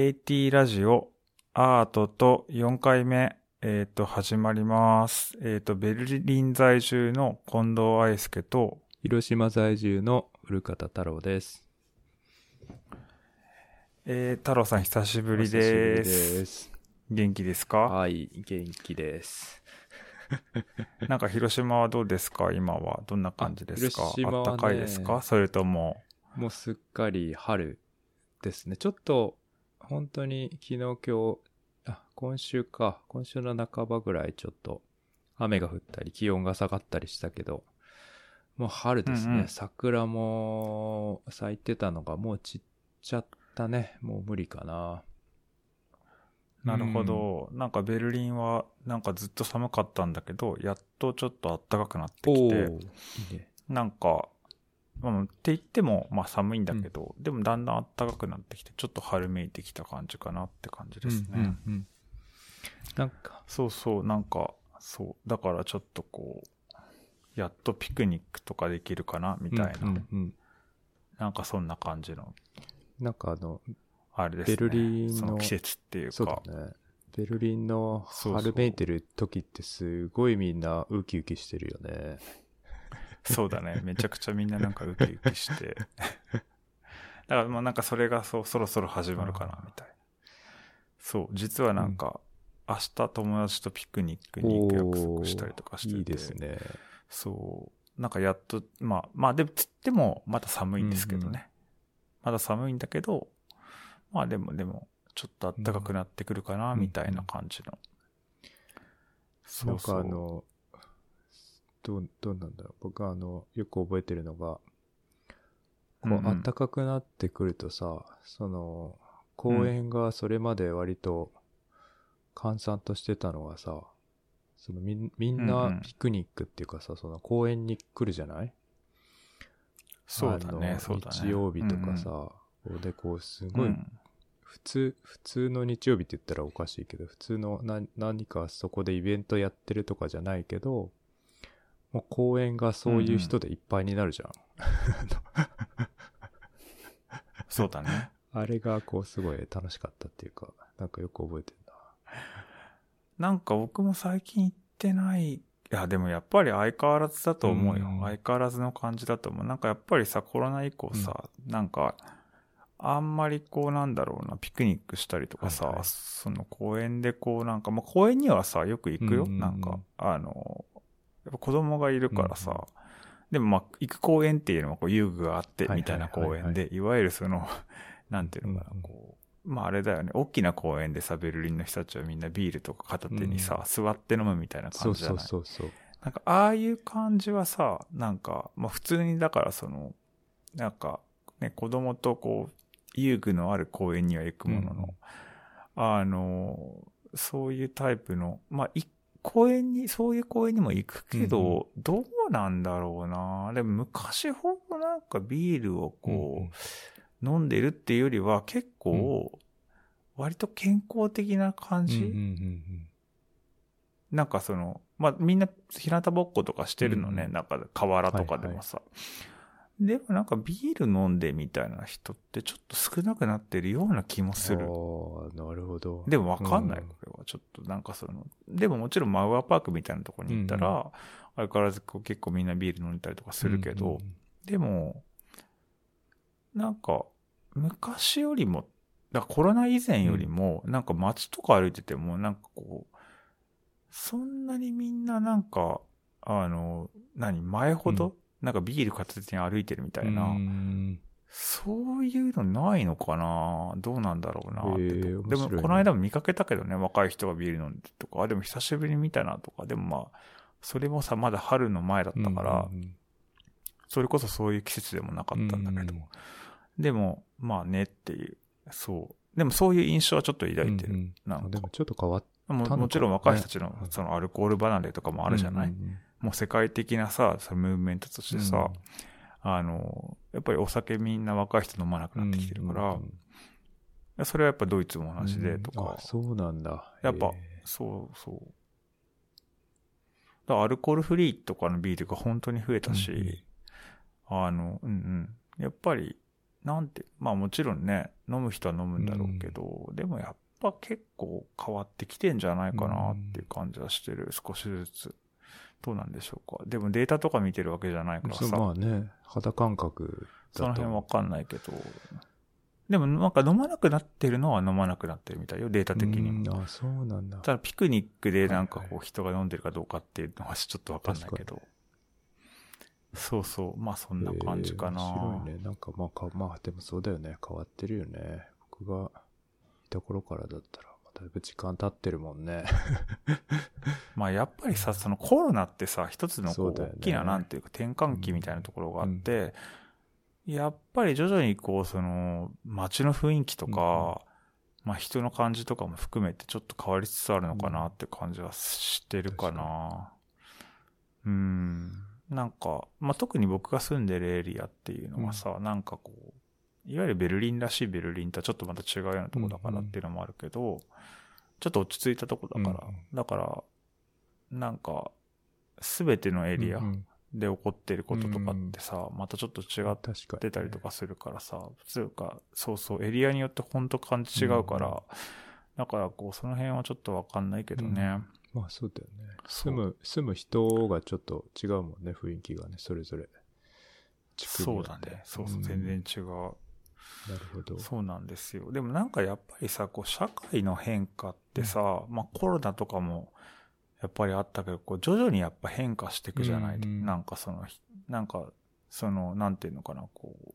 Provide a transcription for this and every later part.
AT ラジオアートと4回目、えっ、と、始まります。えっ、と、ベルリン在住の近藤愛介と、広島在住の古方太郎です。えー、太郎さん久しぶりです。お久しぶりです元気ですか？はい、元気です。なんか広島はどうですか？今は。どんな感じですか？ねあったかいですか？それとも、もうすっかり春ですね。ちょっと、本当に昨日今日、あ、今週か、今週の半ばぐらいちょっと雨が降ったり気温が下がったりしたけど、もう春ですね。うんうん桜も咲いてたのがもう散っちゃったね。もう無理かな。なるほど、なんかベルリンはなんかずっと寒かったんだけど、やっとちょっと暖かくなってきて、いいね。なんか、うん、って言っても、まあ寒いんだけど、でもだんだん暖かくなってきて、ちょっと春めいてきた感じかなって感じですね。うんうんうんなんか、そうそう、なんか、そう、だからちょっとこう、やっとピクニックとかできるかな、みたいな、うんうんうんなんかそんな感じの、なんかあの、あれですね。ベルリンのその季節っていうそうか、だね。ベルリンのそうそう春めいてる時ってすごいみんなウキウキしてるよね。そうだね。めちゃくちゃみんななんかウキウキして。だからもうなんかそれがそう、そろそろ始まるかな、みたいな。そう、実はなんか、明日友達とピクニックに行く約束したりとかしてて。いいですね。そう。なんかやっと、まあ、まあでも、つってもまだ寒いんですけどね。うんうんまだ寒いんだけど、まあでもでも、ちょっと暖かくなってくるかな、うんみたいな感じの。なんかあの、どう、どうなんだろう。僕はあの、よく覚えてるのが、こう、うんうん。暖かくなってくるとさ、その、公園がそれまで割と閑散としてたのがさ、そのみんみんうんうなん。ピクニックっていうかさ、その公園に来るじゃない？そうだね、そうだね。日曜日とかさ、でこうすうんうん、ごい、うん。普通普通の日曜日って言ったらおかしいけど普通の何何かそこでイベントやってるとかじゃないけどもう公園がそういう人でいっぱいになるじゃん、そうだね。あれがこうすごい楽しかったっていうかなんかよく覚えてるなんか僕も最近行ってない。いや、でもやっぱり相変わらずだと思うよ。うん相変わらずの感じだと思う。なんかやっぱりさ、コロナ以降さ、なんか、あんまりこうなんだろうな、ピクニックしたりとかさ、はいはいその公園でこうなんか、まあ公園にはさ、よく行くよ。うんうんうんなんか、あの、やっぱ子供がいるからさ、うんうん。でもまあ、行く公園っていうのはこう遊具があってみたいな公園で、いわゆるその、なんていうのかな、うんうん。こう、まああれだよね、大きな公園でさ、ベルリンの人たちはみんなビールとか片手にさ、座って飲むみたいなそうそ感じじゃない？うそうそうなんか、ああいう感じはさ、なんか、まあ普通にだからその、なんか、ね、子供とこう、遊具のある公園には行くものの、あの、そういうタイプの、まあ、い公園に、そういう公園にも行くけど、うんうん。どうなんだろうな。でも昔ほどなんかビールをこう、飲んでるっていうよりは結構、割と健康的な感じ、うんうんうんなんかその、まあ、みんな日向ぼっことかしてるのね、うんなんか河原とかでもさ。でもなんかビール飲んでみたいな人ってちょっと少なくなってるような気もする。ああなるほど。でもわかんない、うん。これは。ちょっとなんかその、でももちろんマウアパークみたいなところに行ったら、うん。相変わらずこう結構みんなビール飲んだりとかするけど、うんうんでも、なんか、昔よりも、だコロナ以前よりも、なんか街とか歩いてても、なんかこう、そんなにみんななんか、あの、何、前ほど、なんかビール片手に歩いてるみたいな、うん。そういうのないのかな？どうなんだろうなって。へえでも、この間も見かけたけどね、若い人がビール飲んでとか、あ、でも久しぶりに見たなとか、でもまあ、それもさ、まだ春の前だったから、うんうんそれこそそういう季節でもなかったんだけど、うんでも、まあねっていう、そう。でもそういう印象はちょっと抱いてる。うんうん。なんか。あでもちょっと変わっもたのか。もちろん若い人たちのうんそのアルコール離れとかもあるじゃない、うんうんもう世界的なさ、そのムーブメントとしてさ、うん。あの、やっぱりお酒みんな若い人飲まなくなってきてるから、うんうんそれはやっぱドイツも同じでとか、そうなんだ。やっぱへそうそう。だアルコールフリーとかのビールが本当に増えたし、うんうん。あの、うんうん。やっぱり、なんて、まあもちろんね、飲む人は飲むんだろうけど、でもやっぱ結構変わってきてんじゃないかなっていう感じはしてる、少しずつ。どうなんでしょうか。でもデータとか見てるわけじゃないからさ。まあね、肌感覚その辺わかんないけど。でもなんか飲まなくなってるのは飲まなくなってるみたいよ、データ的にあ、そうなんだ。ただピクニックでなんかこう人が飲んでるかどうかっていうのはちょっとわかんないけど。そうそう。まあそんな感じかな。えー面白いね。なんかまあか、まあでもそうだよね。変わってるよね。僕がいた頃からだったら、だいぶ時間経ってるもんね。まあやっぱりさ、そのコロナってさ、一つのこう大きななんていうか転換期みたいなところがあって、やっぱり徐々にこうその街の雰囲気とか、まあ人の感じとかも含めてちょっと変わりつつあるのかなって感じはしてるかな。うん。なんか、まあ特に僕が住んでるエリアっていうのはさ、なんかこう、いわゆるベルリンらしいベルリンとはちょっとまた違うようなとこだからっていうのもあるけど、ちょっと落ち着いたとこだから、うんうんだから、なんか、すべてのエリアうんうんで起こってることとかってさ、またちょっと違っ。てたりとかするからさ、つうか、そうそう、エリアによってほんと感じ違うから、うんだからこう、その辺はちょっとわかんないけどね。まあそうだよね。住む、住む人がちょっと違うもんね、雰囲気がね、それぞれ。そうだね。そうそう、ん全然違う。なるほど。そうなんですよ。でもなんかやっぱりさ、こう、社会の変化ってさ、まあコロナとかも、やっぱりあったけど、こう、徐々にやっぱ変化していくじゃない、うんうんなんかその、ひなんか、その、なんていうのかな、こう、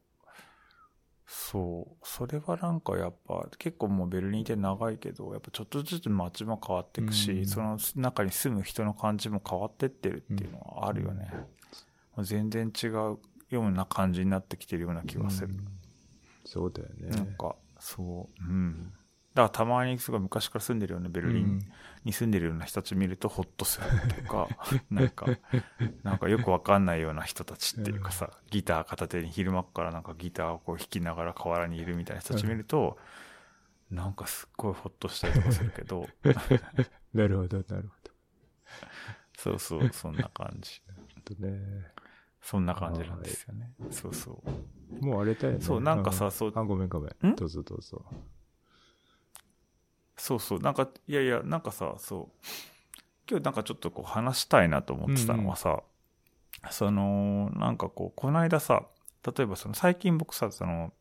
そう。それはなんかやっぱ、結構もうベルリンって長いけど、やっぱちょっとずつ街も変わっていくし、うんその中に住む人の感じも変わってってるっていうのはあるよね。全然違うような感じになってきてるような気がする。うんそうだよね。なんか、そう、うん。だからたまにすごい昔から住んでるようなベルリンに住んでるような人たち見るとホッとするっていうか、なんか、なんかよくわかんないような人たちっていうかさ、ギター片手に昼間っからなんかギターをこう弾きながら河原にいるみたいな人たち見ると、なんかすっごいホッとしたりとかするけど、なるほど、なるほそうそう、そんな感じ。ど。ね。そんな感じなんですよね。そうそう。もうあれだよね。そうなんかさそうあ、ごめんごめんん？どうぞどうぞ。そうそう。なんか、いやいや、なんかさ、そう。今日なんかちょっとこう話したいなと思ってたのはさ、その、なんかこう、この間さ、例えばその最近僕さ、その、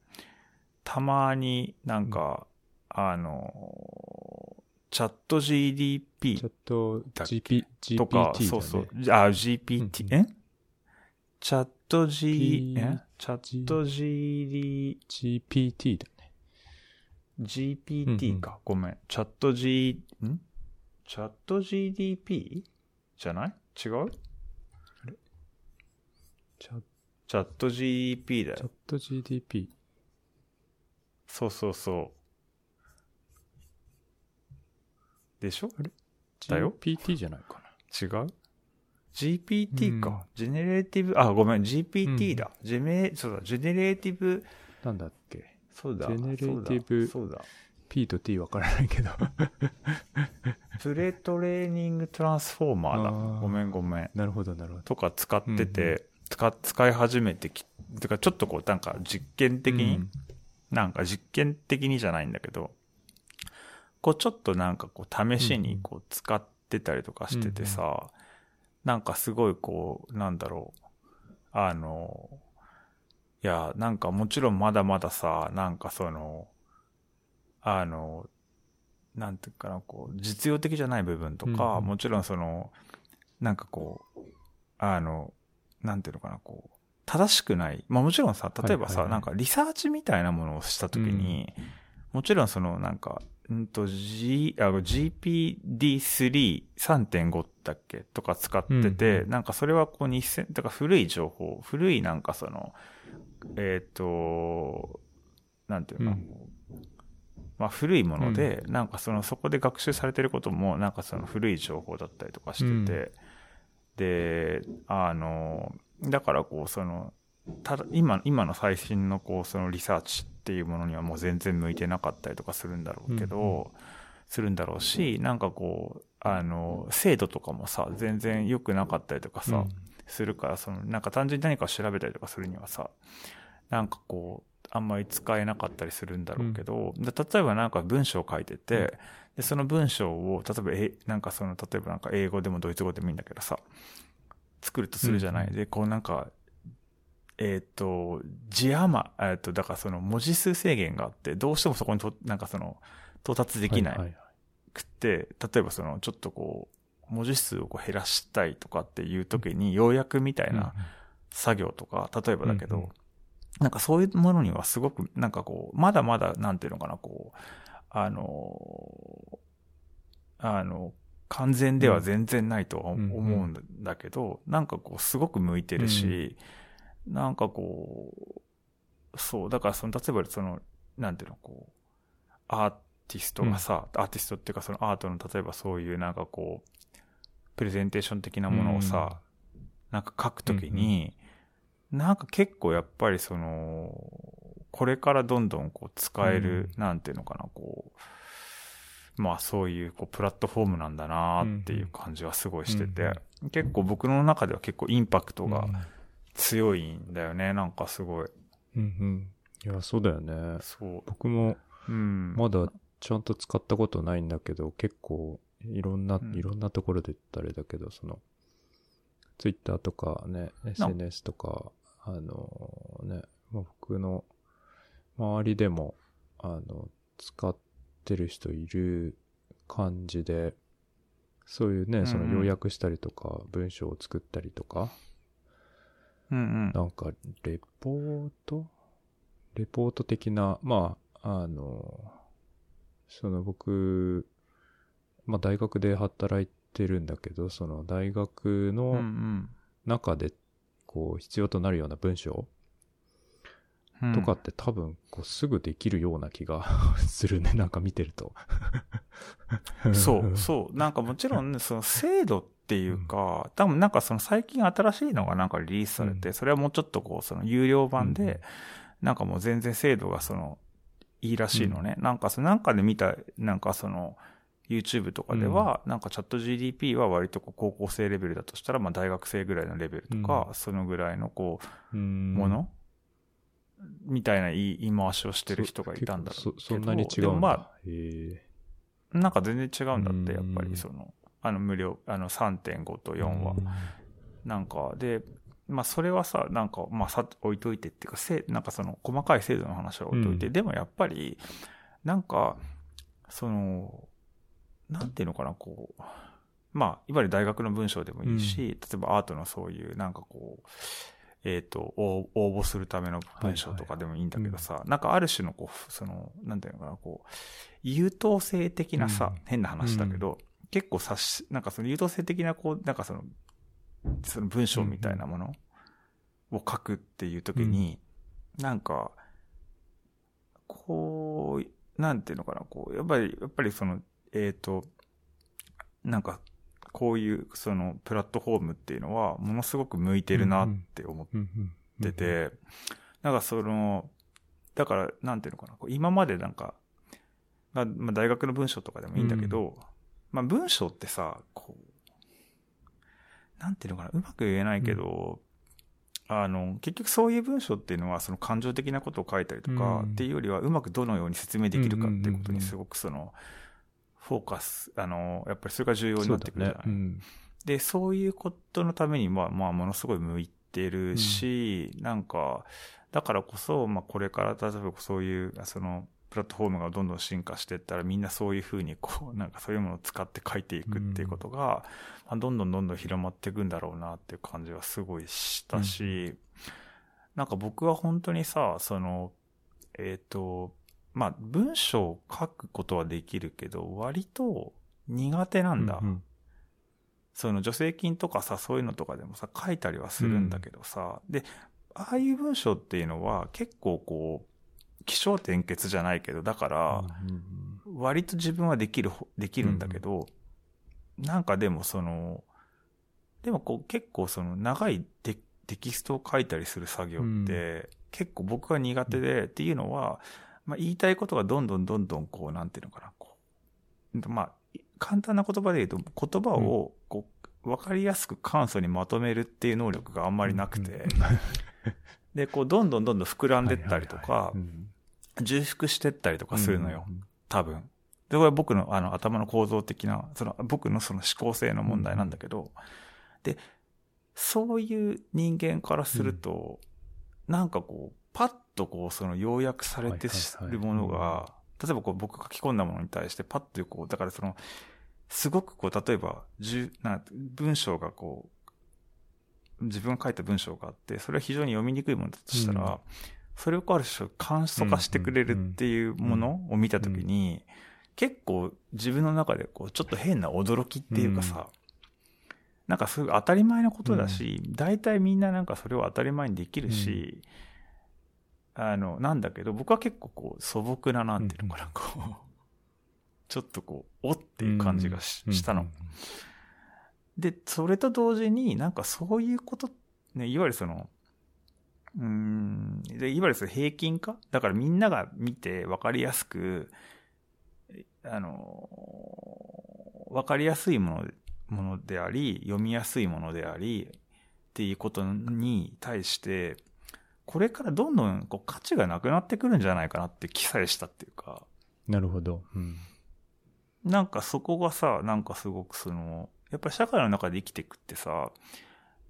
たまになんか、あの、チャット GDP チャット GP、GPT とか。そうそう。あ、GPT、うんえ？チャット G、え？チャット GD、GPT だね。GPT か。ごめん。チャット G、ん？チャット GDP? じゃない？違う？チャチャット GDP だよ。チャット GDP。そうそうそう。でしょ？だよ GPT じゃないかな。違う？?GPT か。 generative、あ、ごめん、GPT だ。ジェネ、そうだ、 generative、なんだっけ？そうだ。 generative そうだ。?P と T わからないけど。pre-training transformer だ。あーごめんごめん。なるほど、なるほど。とか使ってて、うんう使、使い始めてき、てかちょっとこうなんか実験的に、うんなんか実験的にじゃないんだけど、こうちょっとなんかこう試しにこう使ってたりとかしててさ、なんかすごいこう、なんだろう、あの、いや、なんかもちろんまだまださ、なんかその、あの、なんていうかな、こう、実用的じゃない部分とか、うんうん。もちろんその、なんかこう、あの、なんていうのかな、こう、正しくない。まあもちろんさ、例えばさ、はいはいはい。なんかリサーチみたいなものをしたときに、もちろんそのなんか、うんと G、あ GPD3、3.5だっけとか使ってて、うんなんかそれはこう2000、だから古い情報、古いなんかその、えっ、と、なんていうのうん。まあ古いもので、なんかそのそこで学習されてることも、なんかその古い情報だったりとかしてて、で、あの、だからこうその、ただ、今、今の最新のこう、そのリサーチっていうものにはもう全然向いてなかったりとかするんだろうけど、うんうするんだろうし、なんかこう、あの、精度とかもさ、全然良くなかったりとかさ、うん。するから、その、なんか単純に何かを調べたりとかするにはさ、なんかこう、あんまり使えなかったりするんだろうけど、で例えばなんか文章を書いてて、うん。で、その文章を、例えば、え、なんかその、例えばなんか英語でもドイツ語でもいいんだけどさ、作るとするじゃない。うん。で、こうなんか、えっ、と、字余、えっ、と、だからその文字数制限があって、どうしてもそこにと、なんかその、到達できないくて、例えばその、ちょっとこう、文字数をこう減らしたいとかっていう時に、要約みたいな作業とか、例えばだけど、うんうん。なんかそういうものにはすごく、なんかこう、まだまだ、なんていうのかな、こう、あの、あの、完全では全然ないとは思うんだけど、なんかこう、すごく向いてるし、なんかこう、そう、だからその、例えばその、なんていうの、こう、アーティストがさ、アーティストっていうかそのアートの、例えばそういうなんかこう、プレゼンテーション的なものをさ、なんか書くときに、なんか結構やっぱりその、これからどんどんこう使える、なんていうのかな、こう、まあそういうこうプラットフォームなんだなっていう感じはすごいしてて、結構僕の中では結構インパクトが強いんだよね、なんかすごい。うんうん。いや、そうだよね。そう。僕もうん。まだちゃんと使ったことないんだけど、結構いろんな、うんいろんなところで言ったらあれだけど、その、ツイッターとかね、SNS とか、あのね、まあ僕の周りでも、あの、使ってる人いる感じで、そういうね、その要約したりとか、文章を作ったりとか、うんうん。なんか、レポート？レポート的な、まあ、あの、その僕、まあ大学で働いてるんだけど、その大学のん中で、こう、必要となるような文章うん。とかって多分、こう、すぐできるような気が するね、なんか見てると。そう、そう。なんかもちろんね、その精度っていうか、多分なんかその最近新しいのがなんかリリースされて、うん。それはもうちょっとこう、その有料版うんで、なんかもう全然精度がその、いいらしいのね。なんかその、なんかで見た、なんかその、YouTube とかでは、なんかチャット GDP は割とこう高校生レベルだとしたら、まあ大学生ぐらいのレベルとか、うそのぐらいのこう、うん。もの、みたいな言い言い回しをしてる人がいたんだろうけど。そそんなに違うんだ。でもまあ、へなんか全然違うんだって、やっぱうん。りその、あの無料、あの3.5とえ4は。なんか、で、まあそれはさ、なんか、まあさ、置いといてっていうか、せなんかその細かい制度の話は置いといて、うん。でもやっぱり、なんか、その、なんていうのかな、こう、まあ、いわゆる大学の文章でもいいし、例えばアートのそういう、なんかこう、えっ、と応、応募するための文章とかでもいいんだけどさ、なんかある種のこう、その、なんていうのかな、こう、優等生的なさ、うん。変な話だけど、結構さし、なんかその優等生的なこう、なんかその、その文章みたいなものを書くっていう時に、なんか、こう、なんていうのかな、こう、やっぱり、やっぱりその、えっ、と、なんか、こういう、その、プラットフォームっていうのは、ものすごく向いてるなって思っうんうんてて、なんかその、だから、なんていうのかな、こう今までなんか、まあ、まあ大学の文章とかでもいいんだけど、まあ文章ってさ、こう、なんていうのかな、うまく言えないけど、あの、結局そういう文章っていうのは、その感情的なことを書いたりとか、うん。っていうよりは、うまくどのように説明できるかっていうことにすごくその、フォーカス、あの、やっぱりそれが重要になってくるじゃない。ね。うん。で、そういうことのために、まあ、まあ、ものすごい向いてるし、なんか、だからこそ、まあ、これから、例えばそういう、その、プラットフォームがどんどん進化していったら、みんなそういうふうに、こう、なんかそういうものを使って書いていくっていうことが、まあ、どんどんどんどん広まっていくんだろうなっていう感じはすごいしたし、なんか僕は本当にさ、その、えっ、と、まあ、文章を書くことはできるけど、割と苦手なんだ。うんその助成金とかさ、そういうのとかでもさ、書いたりはするんだけどさ、で、ああいう文章っていうのは結構こう、気象転結じゃないけど、だから、うん割と自分はできるほ、できるんだけど、なんかでもその、でもこう結構その長いテテキストを書いたりする作業って、結構僕は苦手で、っていうのは、まあ言いたいことがどんどんどんどんこう、なんていうのかな、こう、まあ、簡単な言葉で言うと、言葉をこう、わかりやすく簡素にまとめるっていう能力があんまりなくて、で、こう、どんどんどんどん膨らんでったりとか重複してったりとかするのよ。うん多分。で、これは僕のあの頭の構造的な、その僕のその思考性の問題なんだけど、で、そういう人間からすると、なんかこう、パッとこう、その要約されてるものが、例えばこう僕書き込んだものに対してパッとこう、だからその、すごくこう、例えば、な文章がこう、自分が書いた文章があって、それは非常に読みにくいものだとしたら、うんそれをある種簡素化してくれるっていうものを見たときに、結構自分の中でこうちょっと変な驚きっていうかさ、なんかそういう当たり前のことだし、大体みんななんかそれを当たり前にできるし、あの、なんだけど、僕は結構こう素朴ななんていうのかな、こう、ちょっとこう、おっていう感じがし,、たの。。で、それと同時になんかそういうこと、ね、いわゆるその、うーん、でいわゆるその平均化？だからみんなが見て分かりやすく、えあの、分かりやすいものものであり、読みやすいものであり、っていうことに対して、これからどんどんこう価値がなくなってくるんじゃないかなって記載したっていうか、なるほど。うん。なんかそこがさ、なんかすごくその、やっぱり社会の中で生きていくってさ、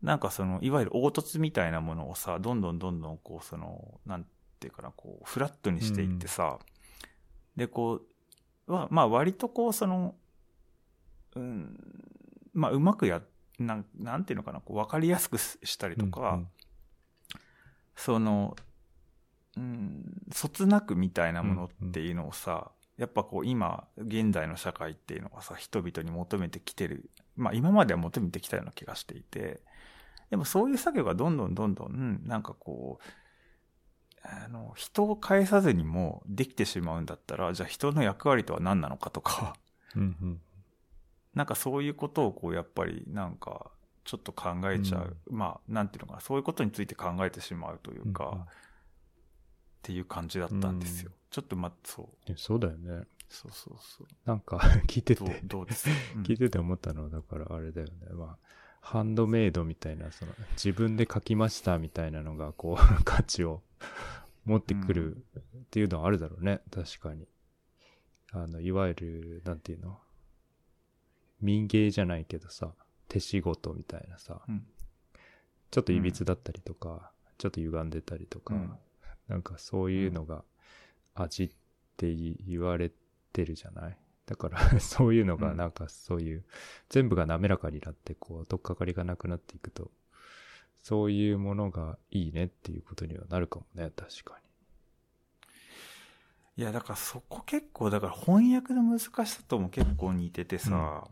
なんかその、いわゆる凹凸みたいなものをさ、どんどんどんどんこう、その、なんていうかな、こう、フラットにしていってさ、で、こう、は、まあ割とこう、その、うん、まあうまくや、なん、なんていうのかな、こう、わかりやすくしたりとか、その、うん、そつなくみたいなものっていうのをさ、やっぱこう今、現代の社会っていうのがさ、人々に求めてきてる。まあ今までは求めてきたような気がしていて、でもそういう作業がどんどんどんどん、うんなんかこう、あの、人を返さずにもできてしまうんだったら、じゃあ人の役割とは何なのかとか、うんうんなんかそういうことをこうやっぱりなんかちょっと考えちゃう。まあなんていうのかな、そういうことについて考えてしまうというか、うんうんっていう感じだったんですよ。ちょっとま、そう。えそうだよね。そうそうそう。なんか 聞いてどうて、どうです、うん 聞いてて思ったのは、だからあれだよね。まあ、ハンドメイドみたいな、その、自分で書きましたみたいなのが、こう、価値を持ってくるっていうのはあるだろうね。確かに。あの、いわゆる、なんていうの？民芸じゃないけどさ、手仕事みたいなさ、うん。ちょっといびつだったりとか、ちょっと歪んでたりとか、うん。なんかそういうのが味って言われてるじゃない？だから そういうのがうん。なんかそういう、全部が滑らかになってこう、とっかかりがなくなっていくと、そういうものがいいねっていうことにはなるかもね、確かいや、だからそこ結構、だから翻訳の難しさとも結構似ててさ、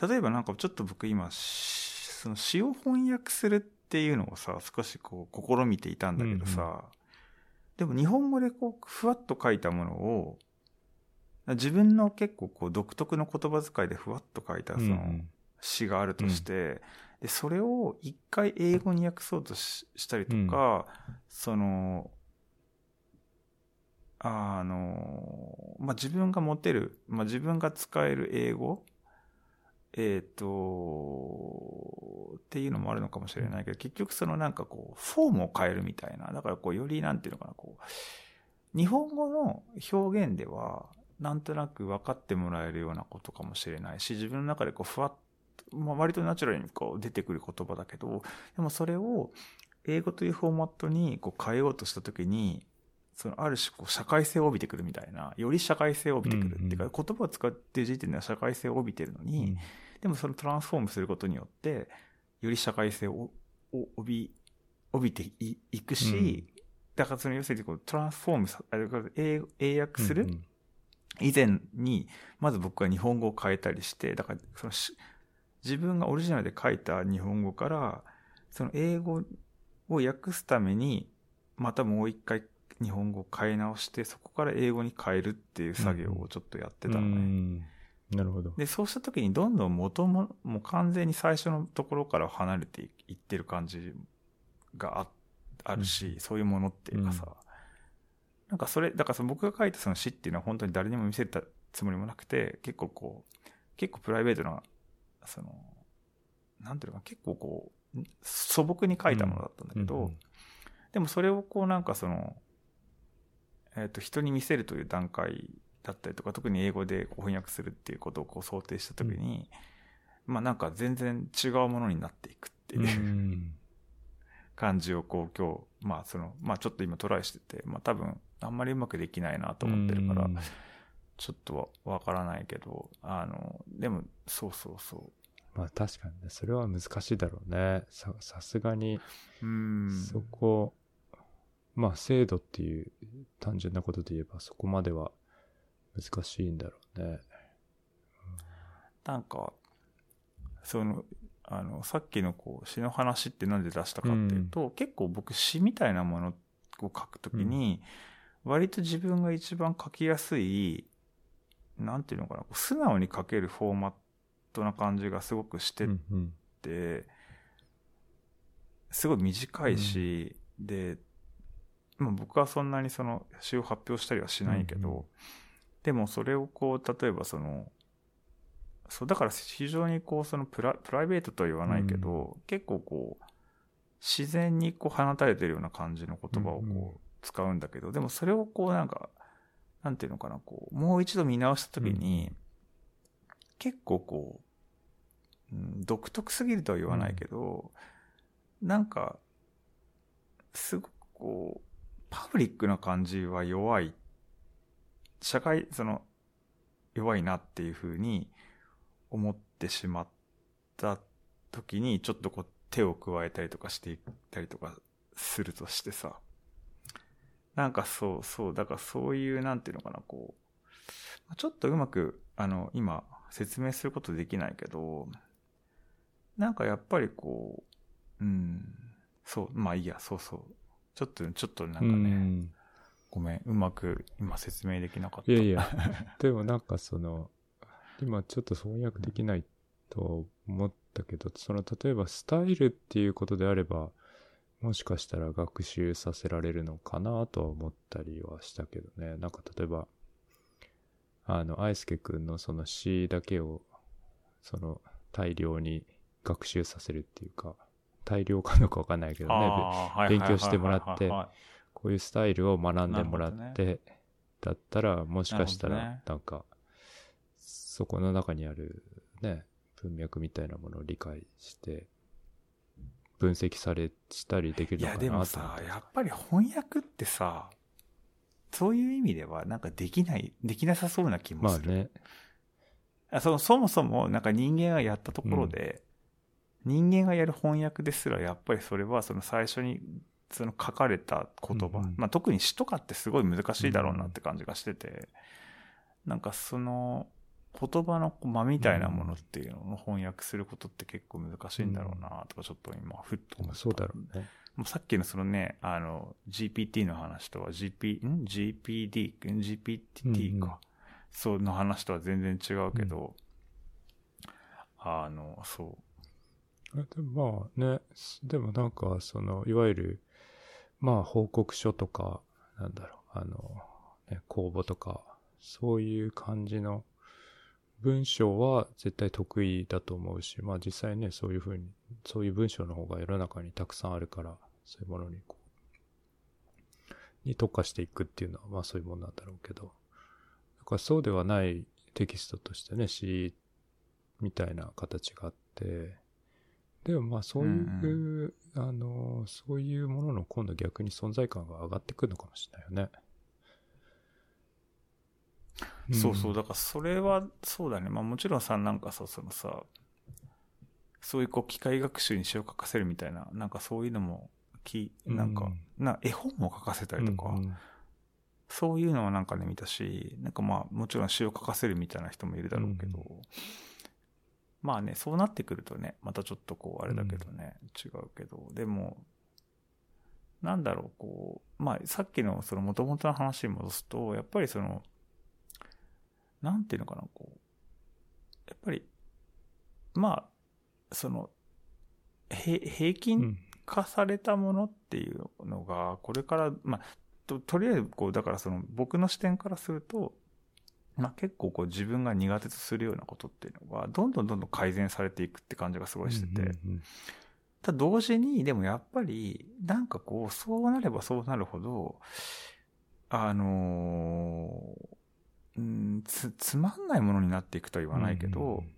例えばなんかちょっと僕今、しその詩を翻訳するっていうのをさ、少しこう試みていたんだけどさ、でも日本語でこう、ふわっと書いたものを、自分の結構こう独特の言葉遣いでふわっと書いたそに。の詩があるとして、で、それを一回英語に訳そうとししたりとか、その、あの、まあ、自分が持てる、まあ、自分が使える英語、えっ、と、っていうのもあるのかもしれないけど、結局そのなんかこう、フォームを変えるみたいな、だからこう、よりなんていうのかな、こう、日本語の表現では、なんとなく分かってもらえるようなことかもしれないし、自分の中でこう、ふわっと、まあ、割とナチュラルにこう出てくる言葉だけど、でもそれを英語というフォーマットにこう変えようとしたときに、そのある種こう社会性を帯びてくるみたいな、より社会性を帯びてくるっていうか、うん言葉を使っている時点では社会性を帯びてるのに、でもそのトランスフォームすることによって、より社会性をを帯び、帯びていいくし、だからその要するにこうトランスフォームさ、英英訳する、うん以前に、まず僕は日本語を変えたりして、だからそのし自分がオリジナルで書いた日本語から、その英語を訳すために、またもう一回日本語を変え直して、そこから英語に変えるっていう作業をちょっとやってたのね。うんなるほど。で、そうした時にどんどん元も、もう完全に最初のところから離れていってる感じがああるし、うんそういうものっていうかさ、うんなんかそれ、だからその僕が書いたその詩っていうのは本当に誰にも見せたつもりもなくて、結構こう、結構プライベートな、その、なんていうのかな、結構こう、素朴に書いたものだったんだけど、うんでもそれをこうなんかその、えっ、と、人に見せるという段階だったりとか、特に英語でこう翻訳するっていうことをこう想定したときに、まあなんか全然違うものになっていくっていう、うん。感じをこう今日、まあその、まあちょっと今トライしてて、まあ多分あんまりうまくできないなと思ってるから、うんちょっとわわからないけど、あの、でもそうそうそまあ確かにね、それは難しいだろうね。さ、さすがに、う。うん。そこ、まあ制度っていう単純なことで言えばそこまでは難しいんだろうね。なんか、その、あの、さっきのこう、詩の話ってなんで出したかっていうと、結構僕詩みたいなものを書くときに、割と自分が一番書きやすい、なんていうのかな、素直に書けるフォーマットな感じがすごくしてて、すごい短いし、で、まあ僕はそんなにその詩を発表したりはしないけど、でもそれをこう、例えばその、そう、だから非常にこう、そのプラプライベートとは言わないけど、結構こう、自然にこう放たれてるような感じの言葉をこう使うんだけど、でもそれをこうなんか、なんていうのかな、こう、もう一度見直したときに、結構こう、うん、独特すぎるとは言わないけど、なんか、すごくこう、パブリックな感じは弱い。社会、その、弱いなっていうふうに思ってしまった時に、ちょっとこう手を加えたりとかしていったりとかするとしてさ、なんかそうそう、だからそういう、なんていうのかな、こう、ちょっとうまく、あの、今、説明することできないけど、なんかやっぱりこう、うん、そう、まあいいや、そうそう。ちょっと、ちょっとなんかね、ごめん、うまく今説明できなかった。いやいや、でもなんかその、今ちょっと翻訳できないと思ったけど、その例えばスタイルっていうことであれば、もしかしたら学習させられるのかなとは思ったりはしたけどね。なんか例えば、あの、愛介くんのその詩だけを、その大量に学習させるっていうか、大量かどうかわかんないけどね。勉強してもらってはいこういうスタイルを学んでもらって、だったら、もしかしたらなんか、そこの中にあるね、文脈みたいなものを理解して、分析され、したりできいや、るのかでもなと思って。さ、やっぱり翻訳ってさ、そういう意味ではなんかできない、できなさそうな気もする。まあね、あそそもそもなんか人間がやったところで、人間がやる翻訳ですらやっぱりそれはその最初にその書かれた言葉、うんうん。まあ特に詩とかってすごい難しいだろうなって感じがしてて、なんかその言葉の間みたいなものっていうのを翻訳することって結構難しいんだろうなとかちょっと今ふっと思った。そうだろうね。もうさっきのそのね、あの、GPT の話とは GP、ん ?GPD、ん GPT か。うんうんそうの話とは全然違うけど、あの、そあでもまあね、すでもなんか、その、いわゆる、まあ報告書とか、なんだろう、あの、ね、公募とか、そういう感じの文章は絶対得意だと思うし、まあ実際ね、そういうふうに、そういう文章の方が世の中にたくさんあるから、そういうものにこう、に特化していくっていうのは、まあそういうものなんだろうけど、だからそうではないテキストとしてね、詩みたいな形があって、でもまあそういう、あの、そういうものの今度逆に存在感が上がってくるのかもしれないよね。う。そうそう。だ。だからそれは、そうだね。まあもちろんさ、なんかさ、そのさ、そういうこう機械学習に詩を書かせるみたいな、なんかそういうのも、き、なんか、な絵本も書かせたりとか、うんうんそういうのはなんかね見たし、なんかまあもちろん詩を書かせるみたいな人もいるだろうけど、うまあね、そうなってくるとね、またちょっとこうあれだけどね、違うけど、でも、なんだろう、こう、まあさっきのその元々の話に戻すと、やっぱりその、なんていうのかな、こう、やっぱり、まあ、その、へ平う均ん化されたものっていうのが、これから、まあ、ととりあえず、こう、だからその、僕の視点からすると、まあ結構こう自分が苦手とするようなことっていうのが、どんどんどんどん改善されていくって感じがすごいしてて、ただ同時に、でもやっぱり、なんかこう、そうなればそうなるほど、あのーうん、つ、つまんないものになっていくとは言わないけど、うんうん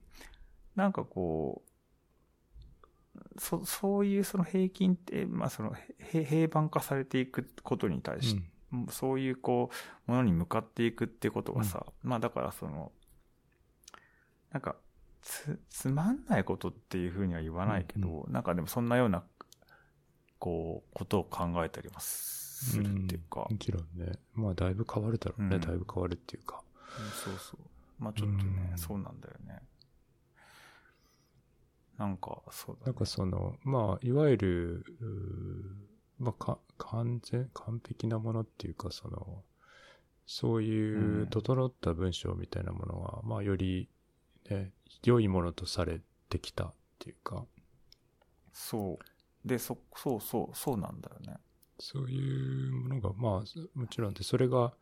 なんかこう、そ、そういうその平均って、まあその、へ平板化されていくことに対して、もうそういうこう、ものに向かっていくってことがさ、まあだからその、なんか、つ、つまんないことっていうふうには言わないけど、なんかでもそんなような、こう、ことを考えたりもするっていうか、もちろんね。まあ、だいぶ変わるだろうね。うん。だいぶ変わるっていうか。うんそうそう。まあちょっとね、うんそうなんだよね。なんか、そうだ、ね。なんかその、まあ、いわゆる、まあ、か、完全、完璧なものっていうか、その、そういううん整った文章みたいなものは、まあ、より、ね、良いものとされてきたっていうか、そう。で、そ、そうそう、そうなんだよね。そういうものが、まあ、もちろんで、それが、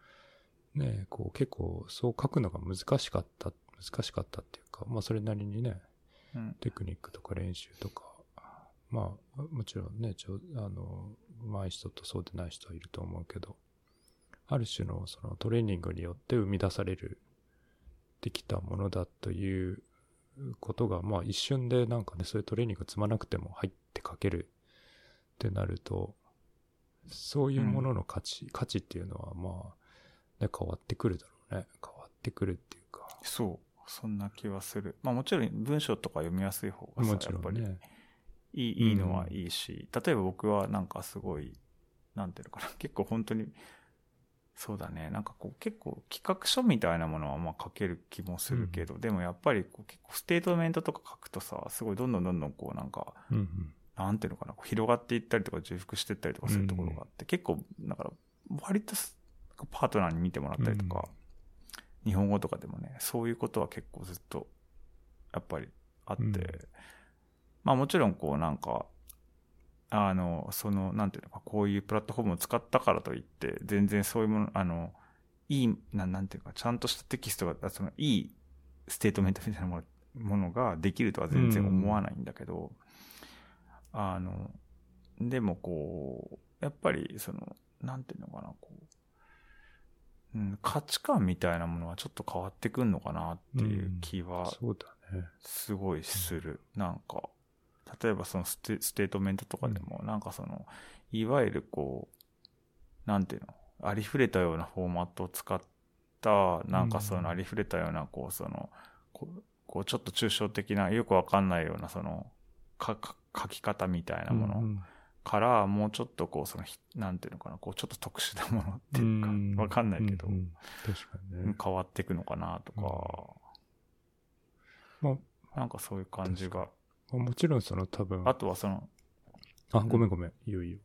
ね、こう、結構、そう書くのが難しかった、難しかったっていうか、まあ、それなりにね、うん。テクニックとか練習とか、まあ、もちろんね、ちょあの、上手い人とそうでない人はいると思うけど、ある種のそのトレーニングによって生み出される、できたものだということが、まあ一瞬でなんかね、そういうトレーニング積まなくても入って書けるってなると、そういうものの価値、価値っていうのはまあ、ね、変わってくるだろうね。変わってくるっていうか。そう。そんな気はする。まあもちろん文章とか読みやすい方がさ、もちろやっぱりんね。いいいいのはいいし、例えば僕はなんかすごい、なんていうのかな、結構本当に、そうだね、なんかこう結構企画書みたいなものはまあ書ける気もするけど、でもやっぱりこう結構ステートメントとか書くとさ、すごいどんどんどんどんこうなんか、うんうん。なんていうのかな、広がっていったりとか重複していったりとかするところがあって、結構、だから、割とすパートナーに見てもらったりとか、日本語とかでもね、そういうことは結構ずっと、やっぱりあって、うん。まあもちろんこうなんか、あの、その、なんていうのか、こういうプラットフォームを使ったからといって、全然そういうもの、あの、いい、ななんていうか、ちゃんとしたテキストが、あその、いいステートメントみたいなものものができるとは全然思わないんだけど、あの、でもこう、やっぱり、その、なんていうのかな、こう、うん、価値観みたいなものはちょっと変わってくんのかなっていう気は。すごいする。なんか、例えばそのステステートメントとかでも、なんかその、いわゆるこう、なんていうの、ありふれたようなフォーマットを使った、なんかそうん。のありふれたような、こう、その、こう、こうちょっと抽象的な、よくわかんないような、その、か、か書き方みたいなものから、もうちょっとこう、その、ひなんていうのかな、こう、ちょっと特殊なものっていうか、わかんないけどう、ん確かにね。変わっていくのかなとか、まなんかそういう感じが。あ、もちろんその多分、あとはその、あ、ごめんごめん。いいよいいよ。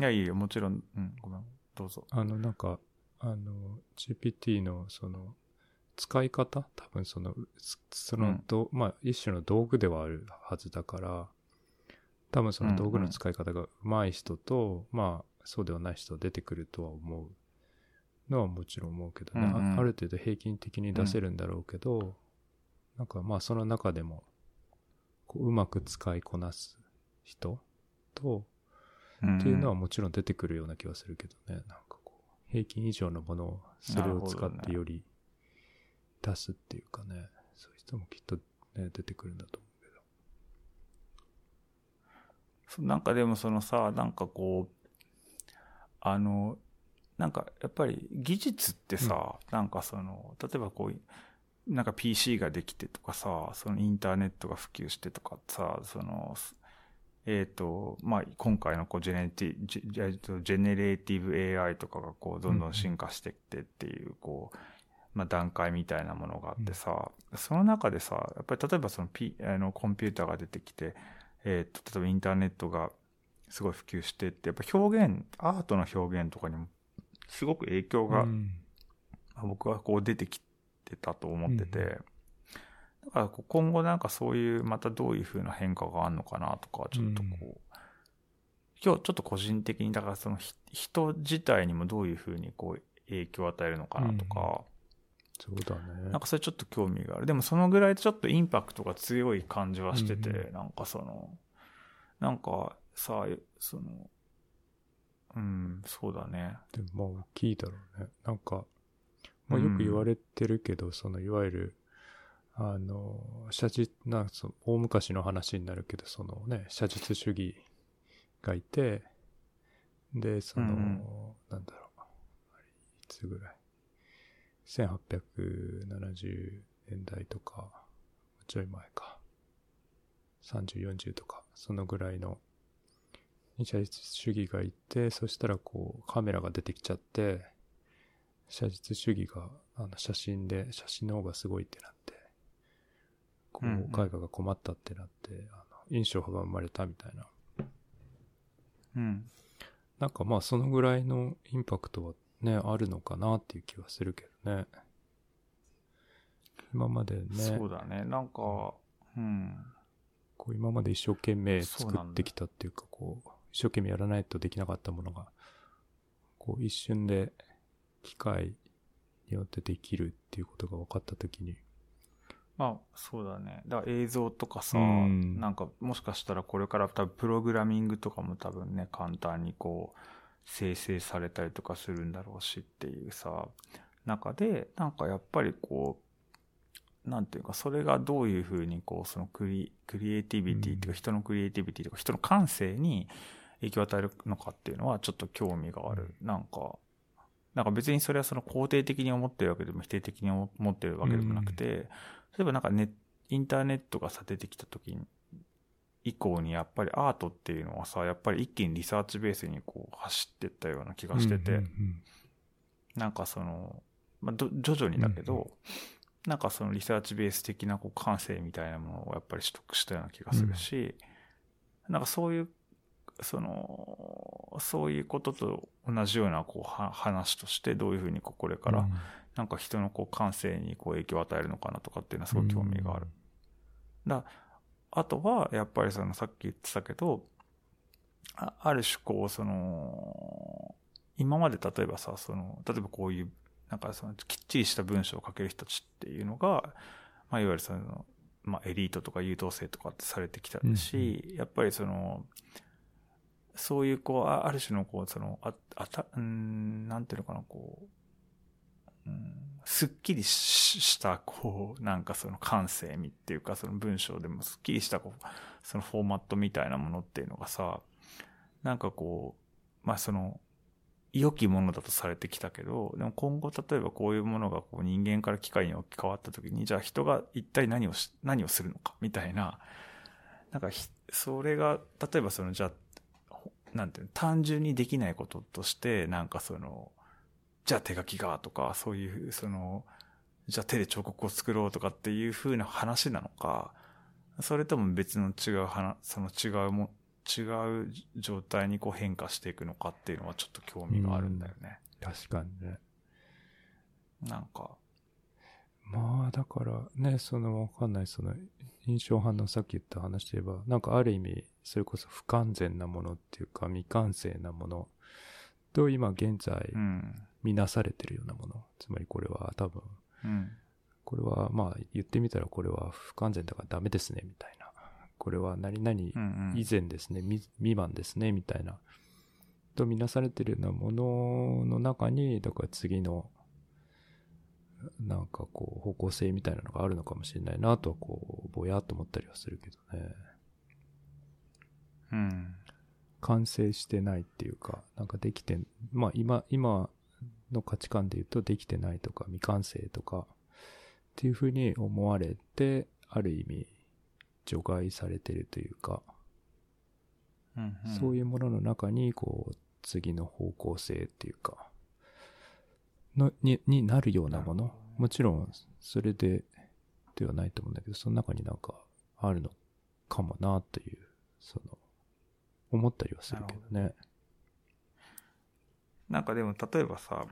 いや、いいよ、もちろん、うん、ごめん、どうぞ。あの、なんか、あの、GPT のその、使い方？多分その、すその、うん。どまあ、一種の道具ではあるはずだから、多分その道具の使い方が上手い人と、まあ、そうではない人は出てくるとは思うのはもちろん思うけどね、うんうん。あある程度平均的に出せるんだろうけど、なんかまあその中でも、こううまく使いこなす人と、っていうのはもちろん出てくるような気はするけどね。なんかこう、平均以上のものを、それを使ってより出すっていうかね、そういう人もきっとね、出てくるんだと思うけど。そうなんかでもそのさ、なんかこう、あの、なんかやっぱり技術ってさ、なんかその、例えばこう、なんか PC ができてとかさ、そのインターネットが普及してとかさ、その、えっ、と、まあ、今回のこうジェネティジェジェネレーティブ AI とかがこうどんどん進化してきてっていう、こう、まあ、段階みたいなものがあってさ、その中でさ、やっぱり例えばその、P、あのコンピューターが出てきて、えっ、と、例えばインターネットがすごい普及してって、やっぱ表現、アートの表現とかにもすごく影響が、うん。僕はこう出てきてたと思ってて、うん。だから今後なんかそういうまたどういう風な変化があるのかなとか、ちょっとこう、うん。今日ちょっと個人的に、だからそのひ人自体にもどういう風にこう影響を与えるのかなとか、そうだね。なんかそれちょっと興味がある。でもそのぐらいちょっとインパクトが強い感じはしてて、うんなんかその、なんかさ、その、うん、そうだね。でもまあ大きいだろうね。なんか、まあよく言われてるけど、そのいわゆる、あの、写実、なその大昔の話になるけど、そのね、写実主義がいて、で、その、うんうんなんだろう、いつぐらい？?1870 年代とか、ちょい前か。30、40とか、そのぐらいの、に写実主義がいて、そしたらこう、カメラが出てきちゃって、写実主義が、あの、写真で、写真の方がすごいってなって、こうんうんう、絵画が困ったってなって、あの、印象派が生まれたみたいな。うん。なんかまあ、そのぐらいのインパクトはね、あるのかなっていう気はするけどね。今までね、そうだね。なんか、うん。こう今まで一生懸命作ってきたっていうか、こう、一生懸命やらないとできなかったものが、こう一瞬で機械によってできるっていうことが分かったときに、まあ、そうだね。だから映像とかさ、うんなんかもしかしたらこれから多分プログラミングとかも多分ね、簡単にこう、生成されたりとかするんだろうしっていうさ、中で、なんかやっぱりこう、なんていうか、それがどういうふうにこう、そのクリクリエイティビティっていうか、人のクリエイティビティとか、人の感性に影響を与えるのかっていうのはちょっと興味がある。なんか、なんか別にそれはその肯定的に思ってるわけでも否定的に思ってるわけでもなくて、例えばなんかネインターネットがさ出てきた時に以降にやっぱりアートっていうのはさ、やっぱり一気にリサーチベースにこう走ってったような気がしてて、なんかその、まあ、ど徐々にだけど、うんうなんかそのリサーチベース的なこう感性みたいなものをやっぱり取得したような気がするし、なんかそういう、その、そういうことと同じようなこうは話としてどういうふうにこうこれから、うん。なんか人のこう感性にこう影響を与えるのかなとかっていうのはすごい興味がある。だあとは、やっぱりそのさっき言ってたけど、あある種こう、その、今まで例えばさ、その、例えばこういう、なんかその、きっちりした文章を書ける人たちっていうのが、まあ、いわゆるその、まあ、エリートとか優等生とかってされてきたし、やっぱりその、そういうこう、あある種のこう、その、あ、あた、うーん、なんていうのかな、こう、うん、すっきりしした、こう、なんかその感性みっていうか、その文章でもすっきりした、こう、そのフォーマットみたいなものっていうのがさ、なんかこう、まあその、良きものだとされてきたけど、でも今後例えばこういうものがこう人間から機械に置き換わった時に、じゃあ人が一体何をし、何をするのか、みたいな、なんかひ、それが、例えばその、じゃあ、なんていうの、単純にできないこととして、なんかその、じゃあ手書きがとか、そういう、その、じゃあ手で彫刻を作ろうとかっていう風な話なのか、それとも別の違う話、その違うも、違う状態にこう変化していくのかっていうのはちょっと興味があるんだよね。確かにね。なんか、まあ、だからね、そのわかんない、その、印象派のさっき言った話で言えば、なんかある意味、それこそ不完全なものっていうか、未完成なものと今現在うん。見なされてるようなもの。つまりこれは多分、うん。これはまあ言ってみたらこれは不完全だからダメですね、みたいな。これは何々うんうん。以前ですね、み未満ですね、みたいな。と見なされてるようなものの中に、だから次の、なんかこう、方向性みたいなのがあるのかもしれないなとは、こう、ぼやっと思ったりはするけどね。うん。完成してないっていうか、なんかできて、まあ今、今の価値観で言うとできてないとか未完成とかっていうふうに思われて、ある意味除外されてるというか、うんうん、そういうものの中に、こう、次の方向性っていうか、の、に、になるようなもの。もちろん、それで、ではないと思うんだけど、その中になんか、あるのかもな、という、その、思ったりはするけどね。なんかでも例えばさ、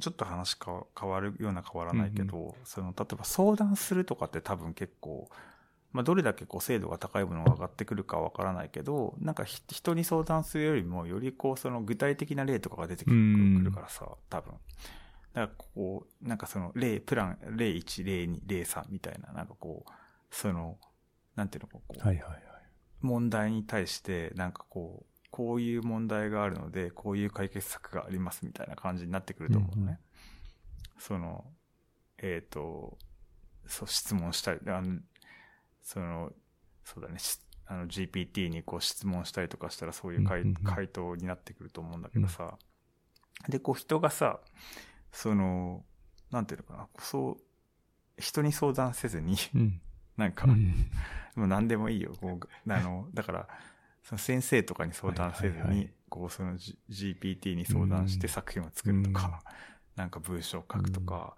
ちょっと話変わ変わるような変わらないけど、その、例えば相談するとかって多分結構、まあどれだけこう精度が高いものが上がってくるかわからないけど、なんかひ人に相談するよりもよりこうその具体的な例とかが出てくるからさ、多分。だからこう、なんかその例、プラン、例1、例2、例3みたいな、なんかこう、その、なんていうのかこう、はいはいはい。問題に対して、なんかこう、こういう問題があるので、こういう解決策がありますみたいな感じになってくると思うのね。その、えっ、と、そう、質問したり、あの、その、そうだね、しあの GPT にこう質問したりとかしたらそういう回,、うんうんうん。回答になってくると思うんだけどさ、で、こう人がさ、その、なんていうのかな、そう、人に相談せずに、うん。なんか、うん。もう何でもいいよ。こう、あの、だから、その先生とかに相談せずに、こう、その、G、GPT に相談してうん。作品を作るとか、うん。なんか文章を書くとか、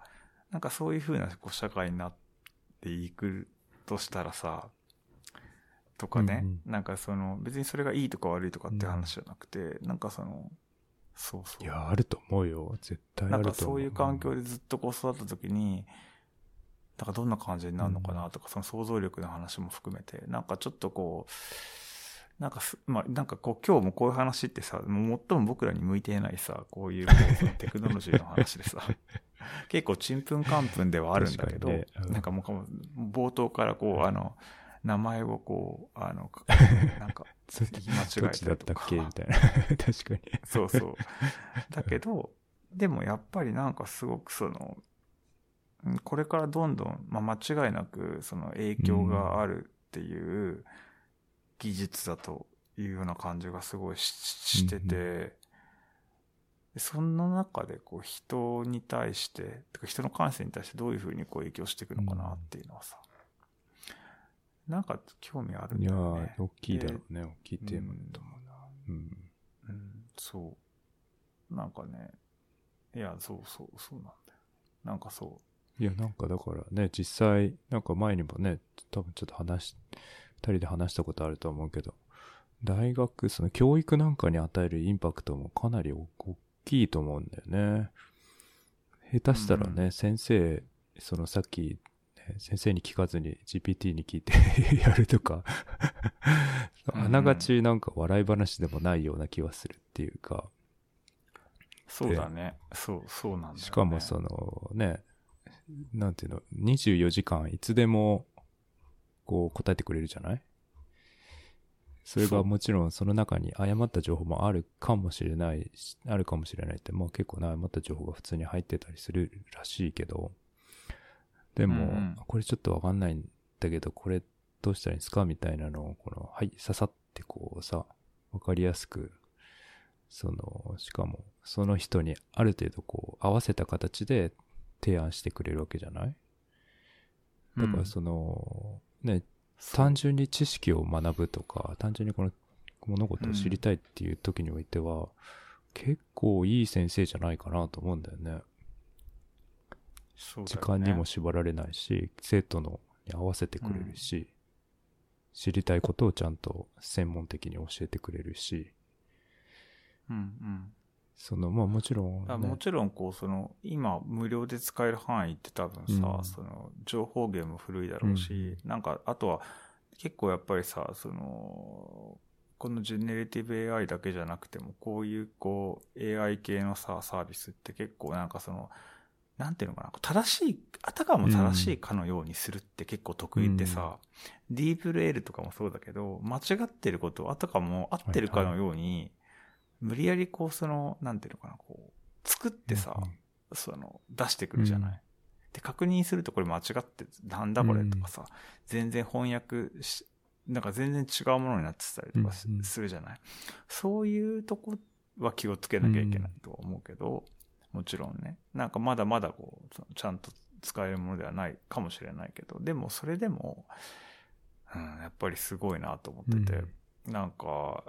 なんかそういう風なこう社会になっていくとしたらさ、とかね、うんなんかその、別にそれがいいとか悪いとかって話じゃなくて、なんかその、そうそう。いや、あると思うよ。絶対あなんると思う。かそういう環境でずっとこう育った時に、なんかどんな感じになるのかなとか、その想像力の話も含めて、なんかちょっとこう、なんかす、まあ、なんかこう今日もこういう話ってさ、もう最も僕らに向いていないさ、こういうテクノロジーの話でさ、結構ちんぷんかんぷんではあるんだけど、ねうんなんかもう冒頭からこう、あの、名前をこう、あの、か なんか、間違えどっちだったっ。けみたいな。確かに。そうそう。だけど、でもやっぱりなんかすごくその、うんこれからどんどん、まあ、間違いなくその影響があるっていう技術だというような感じがすごいししてて、そんな中でこう人に対して、てか人の感性に対してどういうふうにこう影響していくのかなっていうのはさ、なんか興味あるんいやだよね。ー、大きいだろうね。大きいテーマだと思うな。うん。うん、そう。なんかね、いや、そうそう、そうなんだよ。なんかそいや、なんかだからね、実際、なんか前にもね、多分ちょっと話し、二人で話したことあると思うけど、大学、その教育なんかに与えるインパクトもかなりお大きいと思うんだよね。下手したらね、うん先生、そのさっき、ね先生に聞かずに GPT に聞いて やるとか、うんあながちなんか笑い話でもないような気はするっていうか、う。そうだね。そう、そうなんだよ、ね。しかもそのね、なんていうの、24時間いつでもこう答えてくれるじゃない？それがもちろんその中に誤った情報もあるかもしれないし、あるかもしれないって、まあ結構な誤った情報が普通に入ってたりするらしいけど、でも、これちょっとわかんないんだけど、これどうしたらいいんですかみたいなのを、この、はい、刺さってこうさ、わかりやすく、その、しかも、その人にある程度こう、合わせた形で提案してくれるわけじゃない？だからその、ね、単純に知識を学ぶとか、単純にこの物事を知りたいっていう時においては、結構いい先生じゃないかなと思うんだよね。ね。間にも縛られないし、生徒のに合わせてくれるし、知りたいことをちゃんと専門的に教えてくれるし、うんうん。その、まあもちろん、ね、もちろん、こう、その、今、無料で使える範囲って多分さ、うん。その、情報源も古いだろうし、なんか、あとは、結構やっぱりさ、その、このジェネレティブ AI だけじゃなくても、こういう、こう、AI 系のさ、サービスって結構なんかその、なんていうのかな、正しい、あたかも正しいかのようにするって結構得意ってさ、ディープレールとかもそうだけど、間違ってることをあたかも合ってるかのように、無理やりこう、その、なんていうのかな、こう、作ってさ、うんその、出してくるじゃない。うん。で、確認するとこれ間違って、なんだこれとかさ、全然翻訳し、なんか全然違うものになってたりとかするじゃない。そういうとこは気をつけなきゃいけないとは思うけど、もちろんね、なんかまだまだこう、ちゃんと使えるものではないかもしれないけど、でもそれでも、うん、やっぱりすごいなと思ってて、なんか、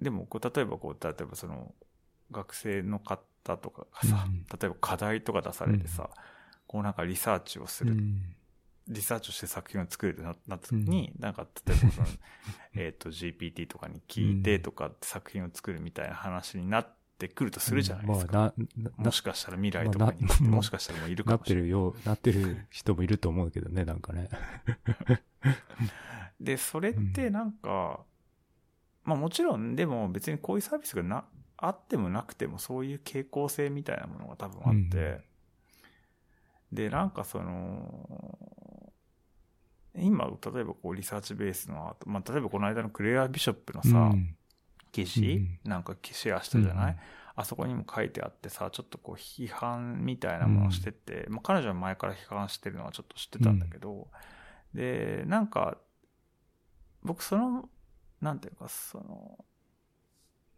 でもこう、例えばこう、例えばその、学生の方とかがさ、うん例えば課題とか出されてさ、こうなんかリサーチをする、うんリサーチをして作品を作るってななった時に、なんか例えばその、えっと GPT とかに聞いてとかって作品を作るみたいな話になってくるとするじゃないですか。まあ、な、なもしかしたら未来とかに、まあなもしかしたらもういるかなっもしてれない。るよ、なってる人もいると思うけどね、なんかね。で、それってなんか、まあもちろん、でも別にこういうサービスがな、あってもなくてもそういう傾向性みたいなものが多分あって、で、なんかその、今、例えばこうリサーチベースのアート、まあ、例えばこの間のクレア・ビショップのうさ、ん。記事、うん。なんかシェアしたじゃない、うん。あそこにも書いてあってさ、ちょっとこう批判みたいなものをしてて、まあ彼女は前から批判してるのはちょっと知ってたんだけど、で、なんか、僕その、なんていうか、その、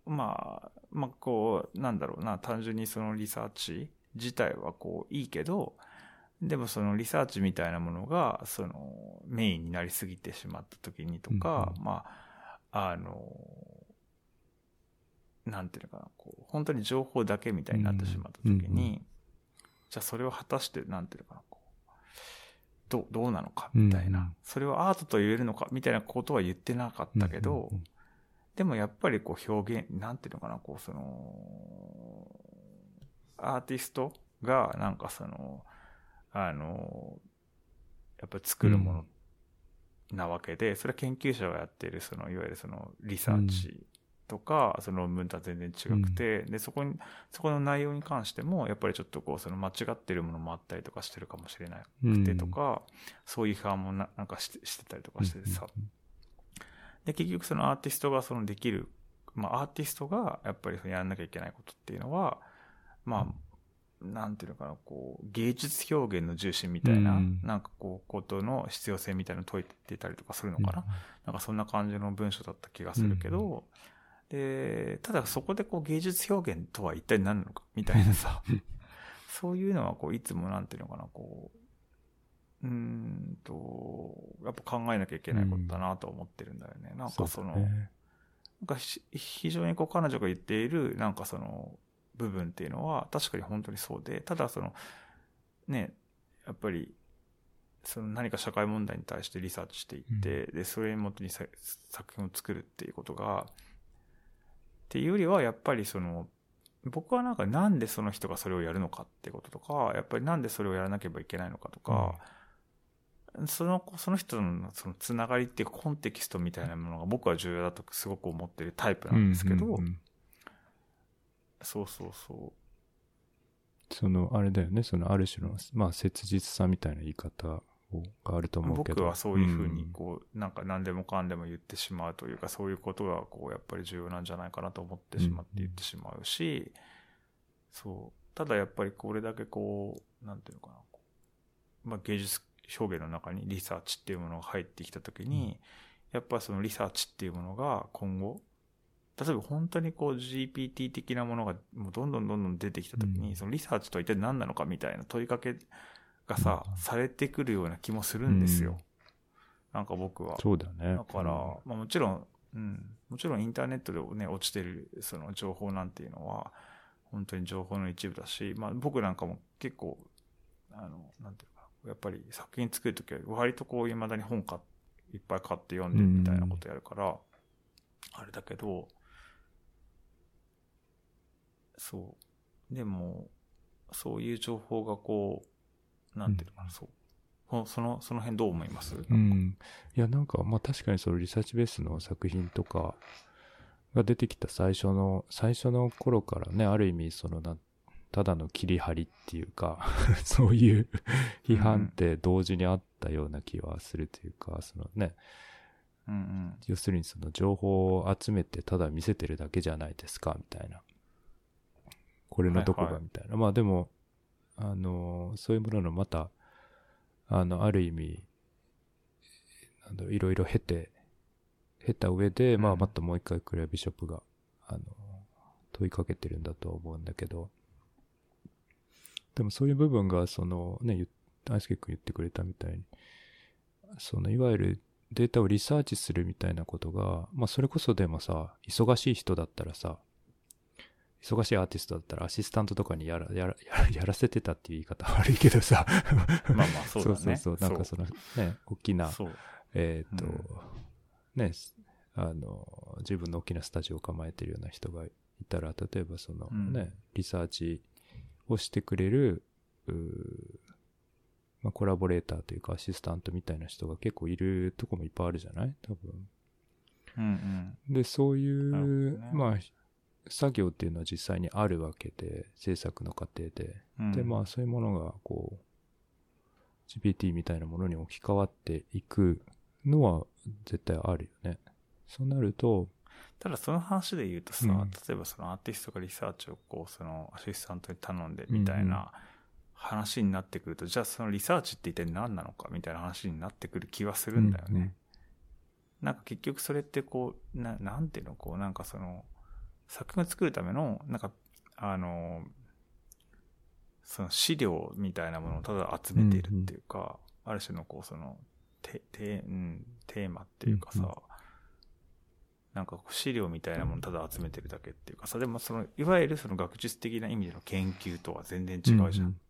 まあ、まあこう、なんだろうな、単純にそのリサーチ自体はこういいけど、でもそのリサーチみたいなものが、そのメインになりすぎてしまった時にとか、うんまあ、あの、なんていうのかな、こう、本当に情報だけみたいになってしまった時に、うん。じゃあそれを果たして、なんていうのかな、どう、どうなのかみたいな、うん。うんそれをアートと言えるのかみたいなことは言ってなかったけど、うんうんでもやっぱりこう表現、なんていうのかな、こうその、アーティストがなんかその、あの、やっぱり作るものなわけで、それは研究者がやっている、その、いわゆるそのリサーチとか、その論文とは全然違くて、で、そこに、そこの内容に関しても、やっぱりちょっとこう、その間違ってるものもあったりとかしてるかもしれなくてとか、そういう批判もななんかしてしてたりとかしててさ、で、結局そのアーティストがそのできる、まあアーティストがやっぱりそのやらなきゃいけないことっていうのは、まあ、なんていうのかな、こう、芸術表現の重心みたいな、うん。なんかこう、ことの必要性みたいなのを解いてたりとかするのかな。なんかそんな感じの文章だった気がするけど、で、ただそこでこう芸術表現とは一体何なのかみたいなさ、そういうのはこういつもなんていうのかな、こう、うーんと、やっぱ考えなきゃいけないことだなと思ってるんだよね。なんかその、うだね。なんかし非常にこう彼女が言っているなんかその部分っていうのは確かに本当にそうで、ただその、ね、やっぱり、その何か社会問題に対してリサーチしていって、で、それに基にさ作品を作るっていうことが、っていうよりはやっぱりその、僕はなんかなんでその人がそれをやるのかってこととか、やっぱりなんでそれをやらなければいけないのかとか、その、その人のそのつながりっていうかコンテキストみたいなものが僕は重要だとすごく思ってるタイプなんですけど、うんうんうん。そうそうそその、あれだよね、そのある種の、まあ、切実さみたいな言い方。をがあるとう。思うけど。僕はそういうふうにんこう、なんか何でもかんでも言ってしまうというか、そういうことがこう、やっぱり重要なんじゃないかなと思ってしまって言ってしまうし、そう。ただやっぱりこれだけこう、なんていうのかな、まあ芸術表現の中にリサーチっていうものが入ってきたときに、やっぱそのリサーチっていうものが今後、例えば本当にこう GPT 的なものがもうどんどんどんどん出てきたときに、うんそのリサーチとは一体何なのかみたいな問いかけがさ、されてくるような気もするんですよ。うんなんか僕は。そうだね。だから、まあもちろん、うん、もちろんインターネットでね、落ちてるその情報なんていうのは、本当に情報の一部だし、まあ僕なんかも結構、あの、なんていうか、やっぱり作品作るときは割とこう未だに本かいっぱい買って読んでみたいなことやるから、あれだけど、そう。でも、そういう情報がこう、なんていうのかな、そう。ほその、その辺どう思います？うん。いや、なんか、まあ確かにそのリサーチベースの作品とかが出てきた最初の、最初の頃からね、ある意味、そのな、ただの切り張りっていうか、そういう批判って同時にあったような気はするというか、そのね、うんうん。要するにその情報を集めてただ見せてるだけじゃないですか、みたいな。これのどこはいはいがみたいな。まあでも、あの、そういうもののまた、あの、ある意味、いろいろ経て、経た上で、まあうん。またもう一回クレアビショップが、あの、問いかけてるんだとは思うんだけど、でもそういう部分が、そのね、ゆ大輔君言ってくれたみたいに、そのいわゆるデータをリサーチするみたいなことが、まあそれこそでもさ、忙しい人だったらさ、忙しいアーティストだったらアシスタントとかにやら、やら、やらやらせてたっていう言い方悪いけどさ。まあまあそうだねそうそうそう。なんかそのね、大きな。えっ、と、うんね、すあの、自分の大きなスタジオを構えてるような人がいたら、例えばそのうんね、リサーチをしてくれる、まあ、コラボレーターというかアシスタントみたいな人が結構いるとこもいっぱいあるじゃない？多分。うんうん。で、そういう、ねまあ、作業っていうのは実際にあるわけで、制作の過程で。うんで、まあ、そういうものが、こう、GPT みたいなものに置き換わっていくのは絶対あるよね。そうなると、ただその話で言うとさ、うん例えばそのアーティストがリサーチをこう、そのアシスタントに頼んでみたいな話になってくると、じゃあそのリサーチって一体何なのかみたいな話になってくる気はするんだよね。うんうんなんか結局それってこう、ななんていうの、こうなんかその、作品を作るための、なんか、あの、その資料みたいなものをただ集めているっていうか、ある種のこうその、テテ,、うん、テーマっていうかさ、うんうん。なんか資料みたいなものをただ集めてるだけっていうかさ、でもその、いわゆるその学術的な意味での研究とは全然違うじゃん。ん。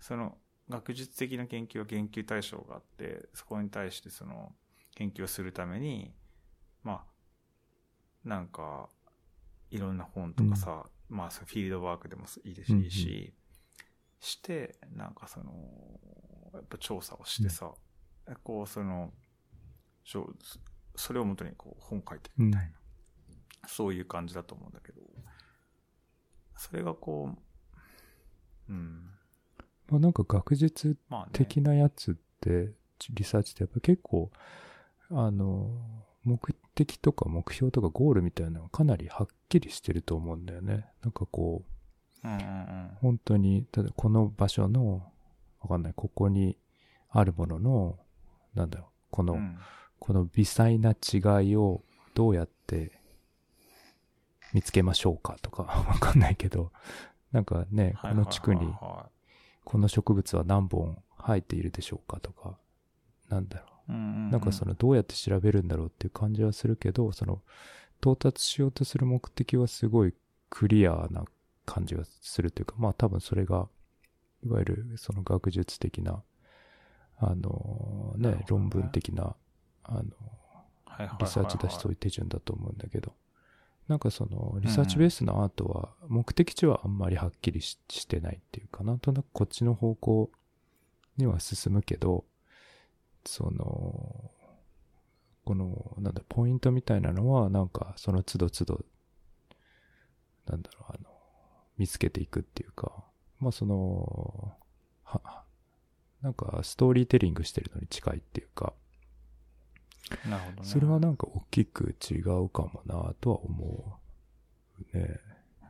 その学術的な研究は研究対象があって、そこに対してその研究をするために、まあ、なんか、いろんな本とかさ、まあ、そのフィールドワークでもいいですし、うんうんしして、なんかその、やっぱ調査をしてさ、こう、その、それをもとにこう本書いてみたいな、そういう感じだと思うんだけど、それがこう、うん、まあなんか学術。的なやつって、リサーチってやっぱ結構、あの、目的とか目標とかゴールみたいなのがかなりはっきりしてると思うんだよね。なんかこう、うんうんうん。本当に、ただこの場所の、わかんない、ここにあるものの、なんだろう、この、うんこの微細な違いをどうやって見つけましょうかとか、わかんないけど、なんかね、この地区にはこの植物は何本生えているでしょうかとか、なんだろう。なんかそのどうやって調べるんだろうっていう感じはするけど、その到達しようとする目的はすごいクリアな感じがするというか、まあ多分それが、いわゆるその学術的な、あのね、ね。論文的な、あの、リサーチだしそういう手順だと思うんだけど、なんかその、リサーチベースのアートは、目的地はあんまりはっきりししてないっていうか、なんとなくこっちの方向には進むけど、その、この、なんだ、ポイントみたいなのは、なんか、その都度都度、なんだろう、あの、見つけていくっていうか、まあその、は、なんか、ストーリーテリングしてるのに近いっていうか、なるほどね。それはなんか大きく違うかもなとは思うね。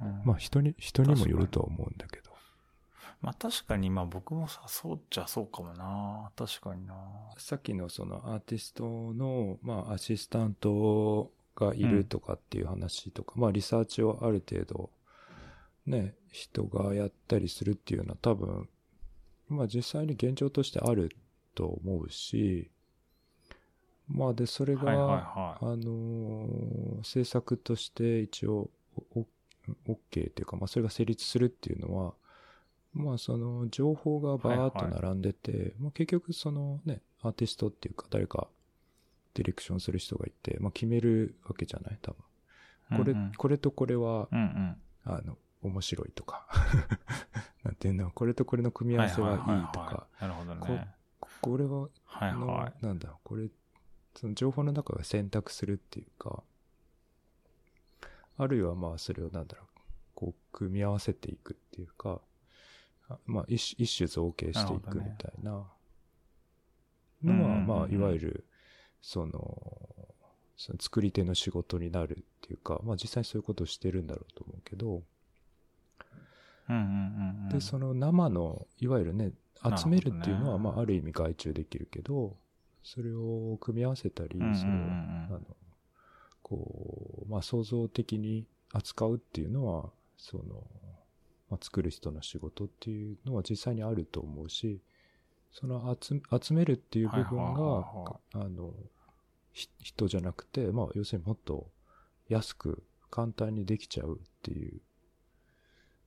うんまあ人に、人にもよるとは思うんだけど。まあ確かに、まあ僕もさ、そうっちゃそうかもな。確かにな。さっきのそのアーティストの、まあアシスタントがいるとかっていう話とか、まあリサーチをある程度、ね、人がやったりするっていうのは多分、まあ実際に現状としてあると思うし、まあで、それが、はいはいはあのー制作として一応、OK っていうか、まあそれが成立するっていうのは、まあその情報がバーッと並んでて、まあ結局そのね、アーティストっていうか誰かディレクションする人がいて、まあ決めるわけじゃない？多分。い。これ、うんうんこれとこれは、うんうん。あの、面白いとか。なんていうの、これとこれの組み合わせはいいとははか、はなるほどね。これはのはいはなんだ、これ、その情報の中が選択するっていうか、あるいはまあそれをなんだろう、こう組み合わせていくっていうか、あまあ一種一種造形していくみたいなのは、うんうんうんうんまあいわゆる、その、その作り手の仕事になるっていうか、まあ実際そういうことをしてるんだろうと思うけど、い。うんうんうんうん。で、その生の、いわゆるね、集めるっていうのは、まあ、ある意味外注できるけど、それを組み合わせたり、うんうんうんうんそれを、あの、こう、まあ、創造的に扱うっていうのは、その、まあ、作る人の仕事っていうのは実際にあると思うし、その集集めるっていう部分はいはいがは、あの、ひ人じゃなくて、まあ、要するにもっと安く簡単にできちゃうっていう、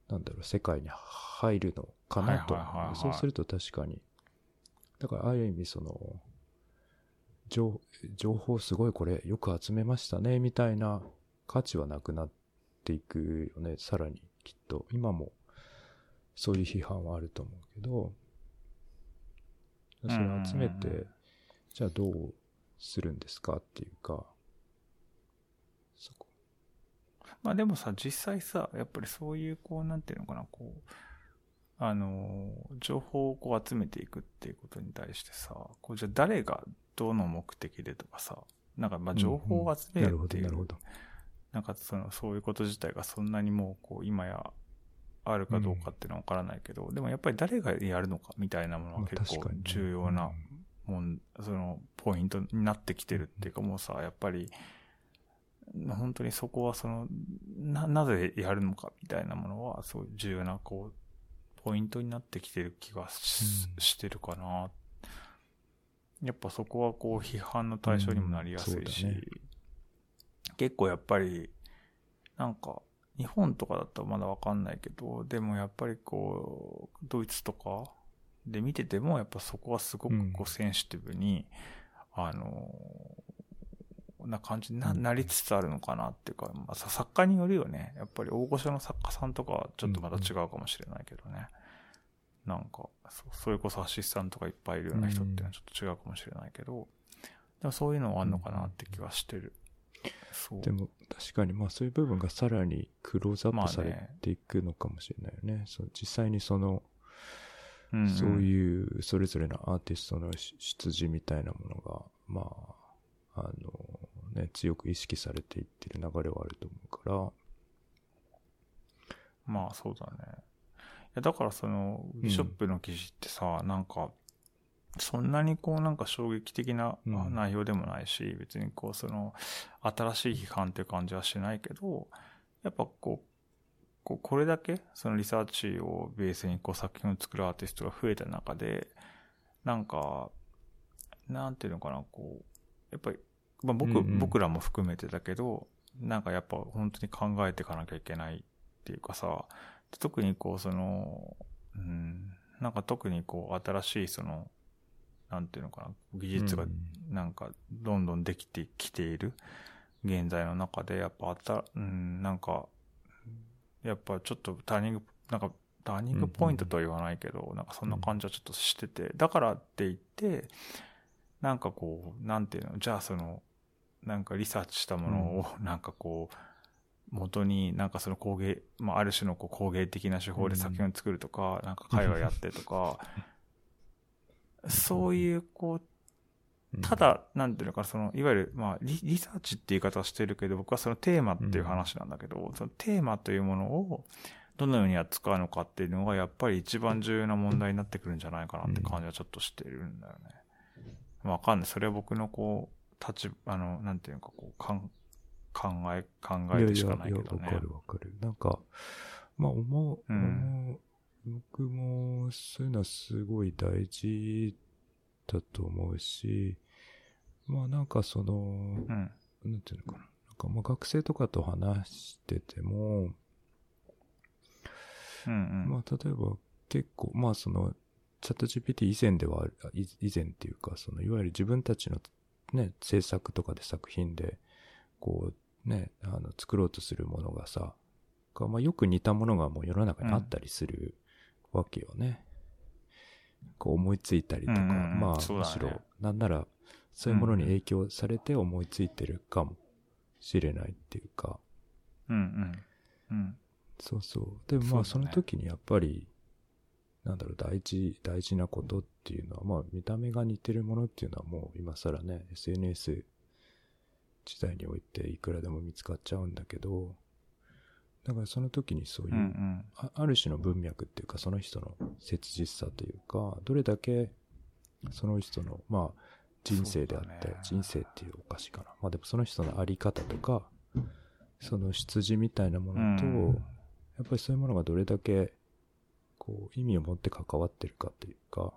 なんだろう、世界に入るのかなと。はいはいはいはいそうすると確かに。だから、ああいう意味、その、情情報すごいこれよく集めましたね、みたいな価値はなくなっていくよね、さらにきっと。今もそういう批判はあると思うけど、それを集めうんうんうんて、じゃあどうするんですかっていうか、そこ。まあでもさ、実際さ、やっぱりそういう、こう、なんていうのかな、こう、あの、情報をこう集めていくっていうことに対してさ、こうじゃあ誰がどの目的でとかさ、なんかまあ情報を集めるっていう、なるほど。なんかその、そういうこと自体がそんなにもう、こう、今や、あるかどうかっていうのはわからないけど、でもやっぱり誰がやるのかみたいなものはまあ結構重要なもん、その、ポイントになってきてるっていうかもうさ、やっぱり、本当にそこはその、な、なぜやるのかみたいなものは、そういう重要な、こう、ポイントになってきてる気がし,、うん。してるかな。やっぱそこはこう、批判の対象にもなりやすいし、うん結構やっぱり、なんか、日本とかだったらまだわかんないけど、でもやっぱりこう、ドイツとかで見てても、やっぱそこはすごくこうんうセンシティブに、あの、な感じになりつつあるのかなっていうか、まあ、さ作家によるよね。やっぱり大御所の作家さんとかはちょっとまた違うかもしれないけどね。なんかそ、それこそアシスタントがいっぱいいるような人っていうのはちょっと違うかもしれないけど、でもそういうのはあんのかなって気はしてる。そう。でも確かにまあそういう部分がさらにクローズアップされていくのかもしれないよね。そう実際にその、うんうんそういうそれぞれのアーティストのし出自みたいなものが、まあ、あの、ね、強く意識されていってる流れはあると思うから、まあそうだね。いやだからその、ビショップの記事ってさ、なんか、そんなにこうなんか衝撃的なうん。内容でもないし、別にこうその、新しい批判っていう感じはしないけど、やっぱこう、こうこれだけそのリサーチをベースにこう作品を作るアーティストが増えた中で、なんか、なんていうのかな、こう、やっぱり、まあ僕、うんうん。僕らも含めてだけど、なんかやっぱ本当に考えていかなきゃいけないっていうかさ、特にこうその、うん、なんか特にこう新しいその、なんていうのかな、技術がうん。なんかどんどんできてきている現在の中で、やっぱあた、うん、なんか、やっぱちょっとターニング、なんかターニングポイントとは言わないけど、なんかそんな感じはちょっとしてて、だからって言って、なんかこう、なんていうの、じゃあその、なんかリサーチしたものを、なんかこう、元になんかその工芸、まあある種のこう工芸的な手法で作品を作るとか、なんか絵画やってとか、そういうこう、た、だ、なんていうのかな、その、いわゆる、まあリ、リサーチって言い方はしてるけど、僕はそのテーマっていう話なんだけど、そのテーマというものを、どのように扱うのかっていうのが、やっぱり一番重要な問題になってくるんじゃないかなって感じはちょっとしてるんだよね。わかんない。それは僕のこう、立ち、あの、なんていうのか、こう、かん考え、考えてしかないけどね。やいやいやわかるわかる。なんか、まあ思う、うん思う僕もそういうのはすごい大事だと思うし、まあなんかその、うん。なんていうのかな。なんかまあ学生とかと話してても、うんうん。まあ例えば結構、まあその、チャット GPT 以前では以前っていうか、そのいわゆる自分たちのね、制作とかで作品で、こうね、あの作ろうとするものがさ、がまあよく似たものがもう世の中にあったりするわけよね。こう思いついたりとか、うんまあねむしろ、なんなら、そういうものに影響されて思いついてるかもしれないっていうか、うんうん。うん。そうそう。でもまあその時にやっぱり、なんだろう、大事、大事なことっていうのは、まあ見た目が似てるものっていうのはもう今更ね、SNS 時代においていくらでも見つかっちゃうんだけど、だからその時にそういう、うんうん。あある種の文脈っていうか、その人の切実さというか、どれだけその人の、まあ人生であって、そうだね人生っていうおかしいかな。まあでもその人のあり方とか、その出自みたいなものと、うんやっぱりそういうものがどれだけ、こう、意味を持って関わってるかというか、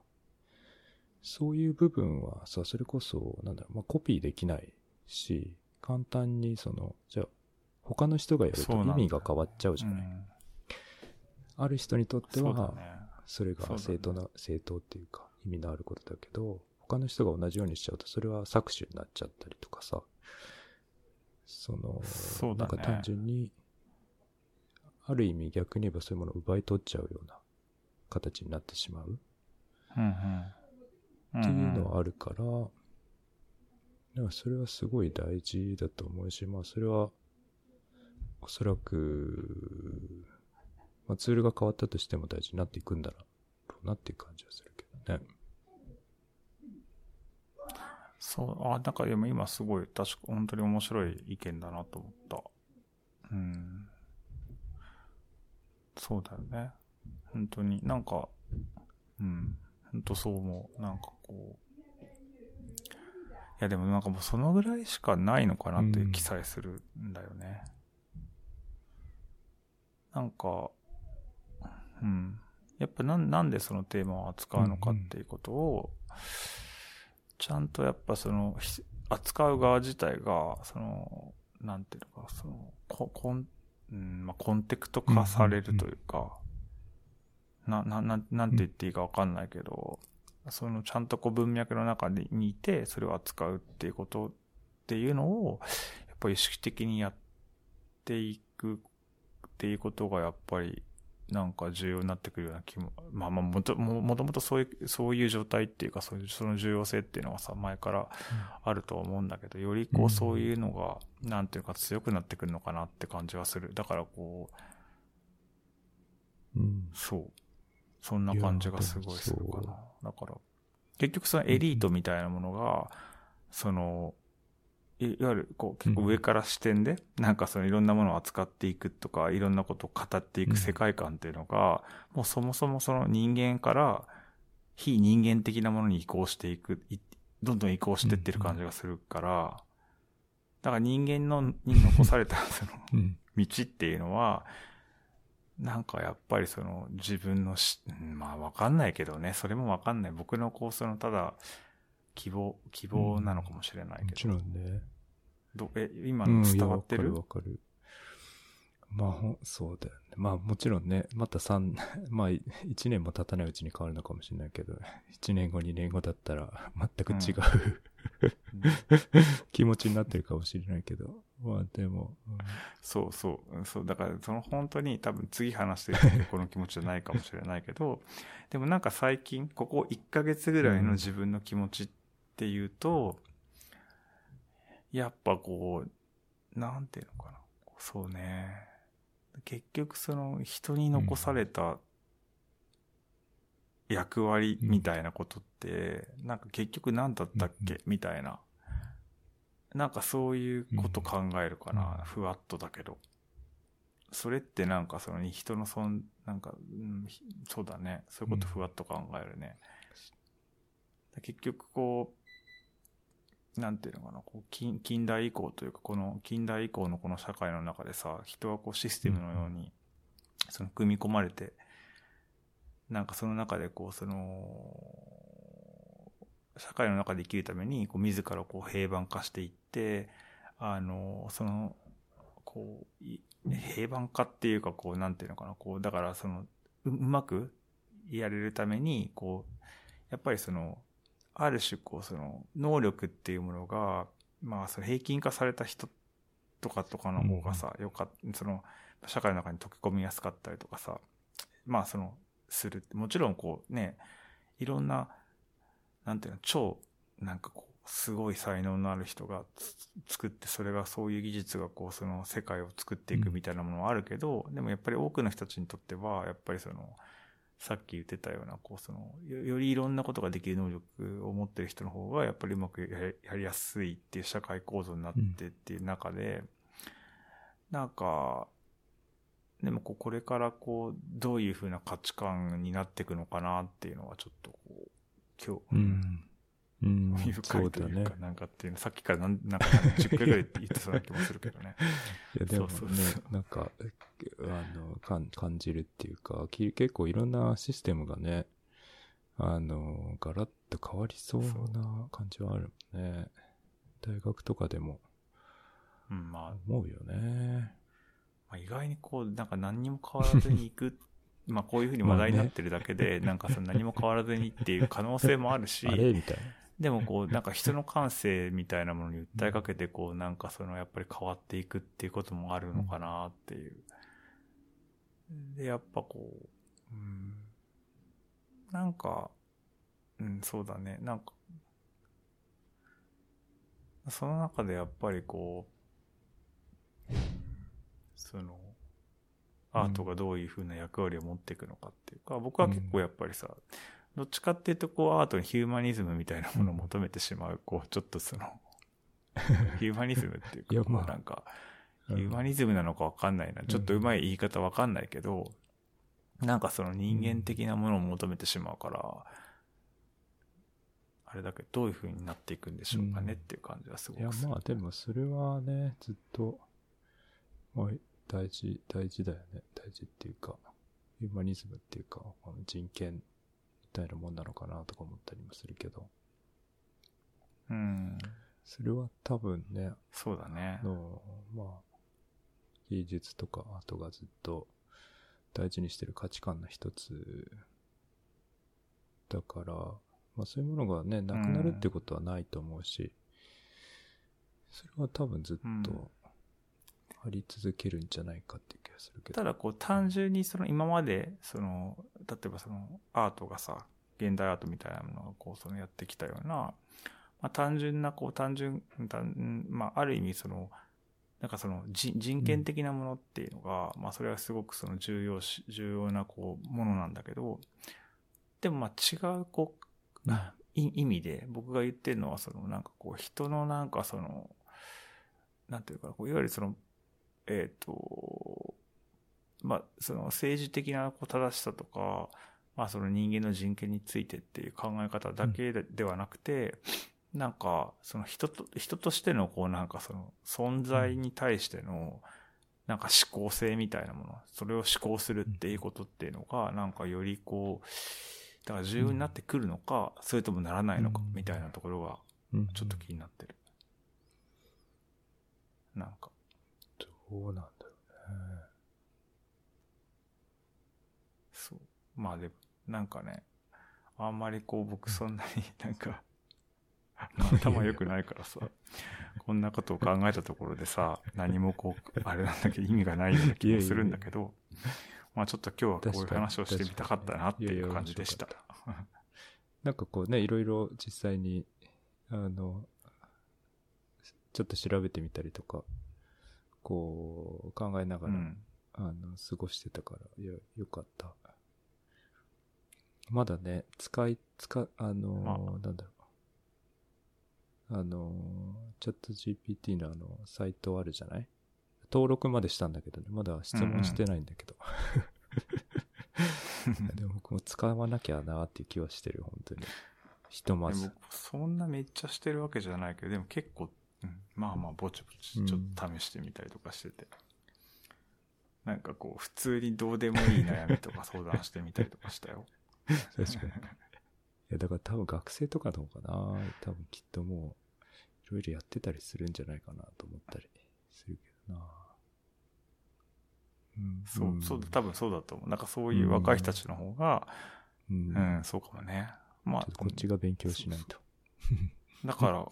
そういう部分はさ、それこそ、なんだろう、まあ、コピーできないし、簡単にその、じゃあ、他の人がやると意味が変わっちゃうじゃない。うん。ある人にとっては、それが正当な、正当っていうか、意味のあることだけど、他の人が同じようにしちゃうと、それは搾取になっちゃったりとかさ、その、そね。なんか単純に、ある意味逆に言えばそういうものを奪い取っちゃうような形になってしまう。うんうん。っていうのはあるから、だからそれはすごい大事だと思うし、まあそれは、おそらく、まあ、ツールが変わったとしても大事になっていくんだろうなっていう感じはするけどね。そう、あ、なんかでも今すごい、確か本当に面白い意見だなと思った。うん。そうだよね。本当に、なんか、うん。本当そう思う。なんかこう。いやでもなんかもうそのぐらいしかないのかなっていう気さえするんだよね。なんか、うん。やっぱなんなんでそのテーマを扱うのかっていうことを、ちゃんとやっぱその、ひ扱う側自体が、その、なんていうのか、その、こコン、うん、まあ、コンテクト化されるというか、な、な、なん、なんて言っていいかわかんないけど、その、ちゃんとこう文脈の中にいて、それを扱うっていうことっていうのを、やっぱり意識的にやっていくっていうことが、やっぱり、なんか重要になってくるような気も、まあまあもと、ももともとそういう、そういう状態っていうか、そういう、その重要性っていうのはさ、前からあるとは思うんだけど、よりこうそういうのが、なんていうか強くなってくるのかなって感じはする。だからこう、うん。そう。そんな感じがすごいするかな。だから、結局そのエリートみたいなものが、その、いいわゆるこう結構上から視点で、なんかそのいろんなものを扱っていくとか、いろんなことを語っていく世界観っていうのが、もうそもそもその人間から非人間的なものに移行していく、いどんどん移行してってる感じがするから、だから人間のに残されたその うん。道っていうのは、なんかやっぱりその自分のし、うんまあわかんないけどね、それもわかんない。僕のこうそのただ希望、希望なのかもしれないもちけど。ろんね。どえ、今伝わってる、わかるわかる。まあ、そうだよね。まあ、もちろんね、また3、まあ、1年も経たないうちに変わるのかもしれないけど、1年後、2年後だったら、全く違う、気持ちになってるかもしれないけど、まあ、でも、うんそうそう。そう、だからその本当に多分次話してるこの気持ちじゃないかもしれないけど、でもなんか最近、ここ1ヶ月ぐらいの自分の気持ちっていうと、やっぱこう、なんていうのかな。そうね。結局その人に残された役割みたいなことって、なんか結局何だったっけみたいな。なんかそういうこと考えるかな。うんふわっとだけど。それってなんかその人のそん、なんか、うんひそうだね。そういうことふわっと考えるね。結局こう、なんていうのかな、こう近近代以降というか、この近代以降のこの社会の中でさ、人はこうシステムのように、その組み込まれて、なんかその中でこう、その、社会の中で生きるために、こう自らこう平板化していって、あの、その、こう、い平板化っていうか、こう、なんていうのかな、こう、だからその、ううまくやれるために、こう、やっぱりその、ある種こう、その、能力っていうものが、まあ、その平均化された人とかとかの方がさ、よかった、その、社会の中に溶け込みやすかったりとかさ、まあ、その、する。もちろんこうね、いろんな、なんていうの、超、なんかこう、すごい才能のある人がつ作って、それがそういう技術がこう、その世界を作っていくみたいなものはあるけど、でもやっぱり多くの人たちにとっては、やっぱりその、さっき言ってたような、こう、その、よりいろんなことができる能力を持ってる人の方が、やっぱりうまくやりやすいっていう社会構造になってっていう中で、なんか、でもこ、れからこう、どういうふうな価値観になっていくのかなっていうのはちょっと、今日、うん。うんいうというか、。なんかっていうの、さっきからなんなんか10回ぐらい言ってそうな気もするけどね。いや、でもねそうそうそう、なんか、えあの、かん感じるっていうか、き結構いろんなシステムがね、あの、ガラッと変わりそうな感じはあるもんね。大学とかでもうん、まあ、思うよね。まあ、意外にこう、なんか何にも変わらずに行く、まあこういうふうに話題になってるだけで、なんかその何も変わらずにっていう可能性もあるし あ、れ？みたいな。でもこう、なんか人の感性みたいなものに訴えかけて、こう、なんかそのやっぱり変わっていくっていうこともあるのかなっていう。で、やっぱこう、うん、なんか、うん、そうだね、なんか、その中でやっぱりこう、その、アートがどういう風な役割を持っていくのかっていうか、僕は結構やっぱりさ、どっちかっていうとこうアートにヒューマニズムみたいなものを求めてしまう、こうちょっとその、ヒューマニズムっていうか、いやまあこうなんか、ヒューマニズムなのかわかんないな。ちょっとうまい言い方わかんないけど、なんかその人間的なものを求めてしまうから、あれだけどどういう風になっていくんでしょうかねっていう感じはすごいやくする。まあでもそれはね、ずっと、まあ、大事、大事だよね。大事っていうか、ヒューマニズムっていうか、人権みたいなもんなのかなとか思ったりもするけど、うん。それは多分ね、そうだねあ。の、まあ、芸術とかアートがずっと大事にしてる価値観の一つだから、まあそういうものがね、なくなるってことはないと思うし、それは多分ずっうんとあり続けるんじゃないかっていう気がするけど。ただこう単純にその今までその例えばそのアートがさ現代アートみたいなものがこうそのやってきたような、まあ、単純なこう単純単まあある意味そのなんかその人人権的なものっていうのが、まあそれはすごくその重要し重要なこうものなんだけどでもまあ違うこう、意味で僕が言ってるのはそのなんかこう人のなんかそのなんていうかこういわゆるそのえっ、とまあその政治的なこう正しさとかまあその人間の人権についてっていう考え方だけで,、ではなくてなんかその人と人としてのこうなんかその存在に対してのなんか思考性みたいなものそれを思考するっていうことっていうのがなんかよりこうだから重要になってくるのか、それともならないのかうんみたいなところがうんちょっと気になってる。なんか。どうなんだろうね。そう。まあでも、なんかね、あんまりこう僕そんなに なんか、頭良くないからさ、こんなことを考えたところでさ、何もこう、あれなんだけど意味がないような気もするんだけど、まあちょっと今日はこういう話をしてみたかったなっていう感じでした。なんかこうね、いろいろ実際に、あの、ちょっと調べてみたりとか、こう、考えながら、うん。あの、過ごしてたから、いや、よかった。まだね、使い、使、あのなんだろう。あのー、チャット GPT のあの、サイトあるじゃない？登録までしたんだけどね、まだ質問してないんだけど。でも僕も使わなきゃなっていう気はしてる、本当に。ひとまず。そんなめっちゃしてるわけじゃないけど、でも結構、うんまあまあぼちぼちちょっと試してみたりとかしてて。なんかこう、普通にどうでもいい悩みとか相談してみたりとかしたよ。確かに。いや、だから多分学生とかの方かな。多分きっともう、いろいろやってたりするんじゃないかなと思ったりするけどな。うんそう、そう、多分そうだと思う。なんかそういう若い人たちの方が、うん。うん、そうかもね。まあこっちが勉強しないと。だから、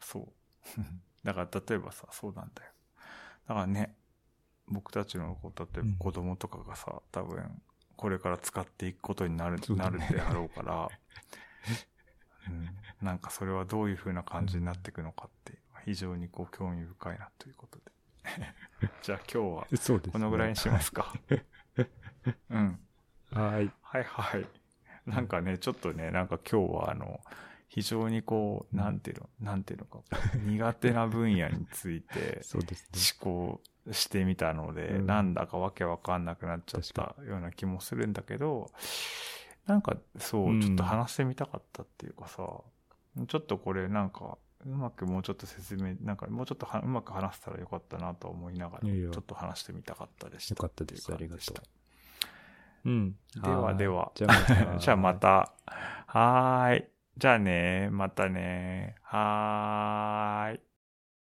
そう。だから例えばさ、そうなんだよ。だからね、僕たちのこう、例えば子供とかがさ、多分、これから使っていくことになる、ねなるであろうから、うん、なんかそれはどういう風な感じになっていくのかって、非常にこう興味深いなということで。じゃあ今日は。このぐらいにしますか。うん。はい。はいはい。なんかね、ちょっとね、なんか今日はあの、非常にこう、なんていうの、なんていうのか、苦手な分野について そうですね。思考してみたので、うんなんだかわけわかんなくなっちゃったような気もするんだけど、なんかそうう、んちょっと話してみたかったっていうかさ、ちょっとこれなんか、うまくもうちょっと説明、なんかもうちょっとはうまく話せたらよかったなと思いながら、ちょっと話してみたかったでした。よかったですありがとうん。ではではじゃあまた。じゃあま。た。はーい。じゃあね、またね。はーい。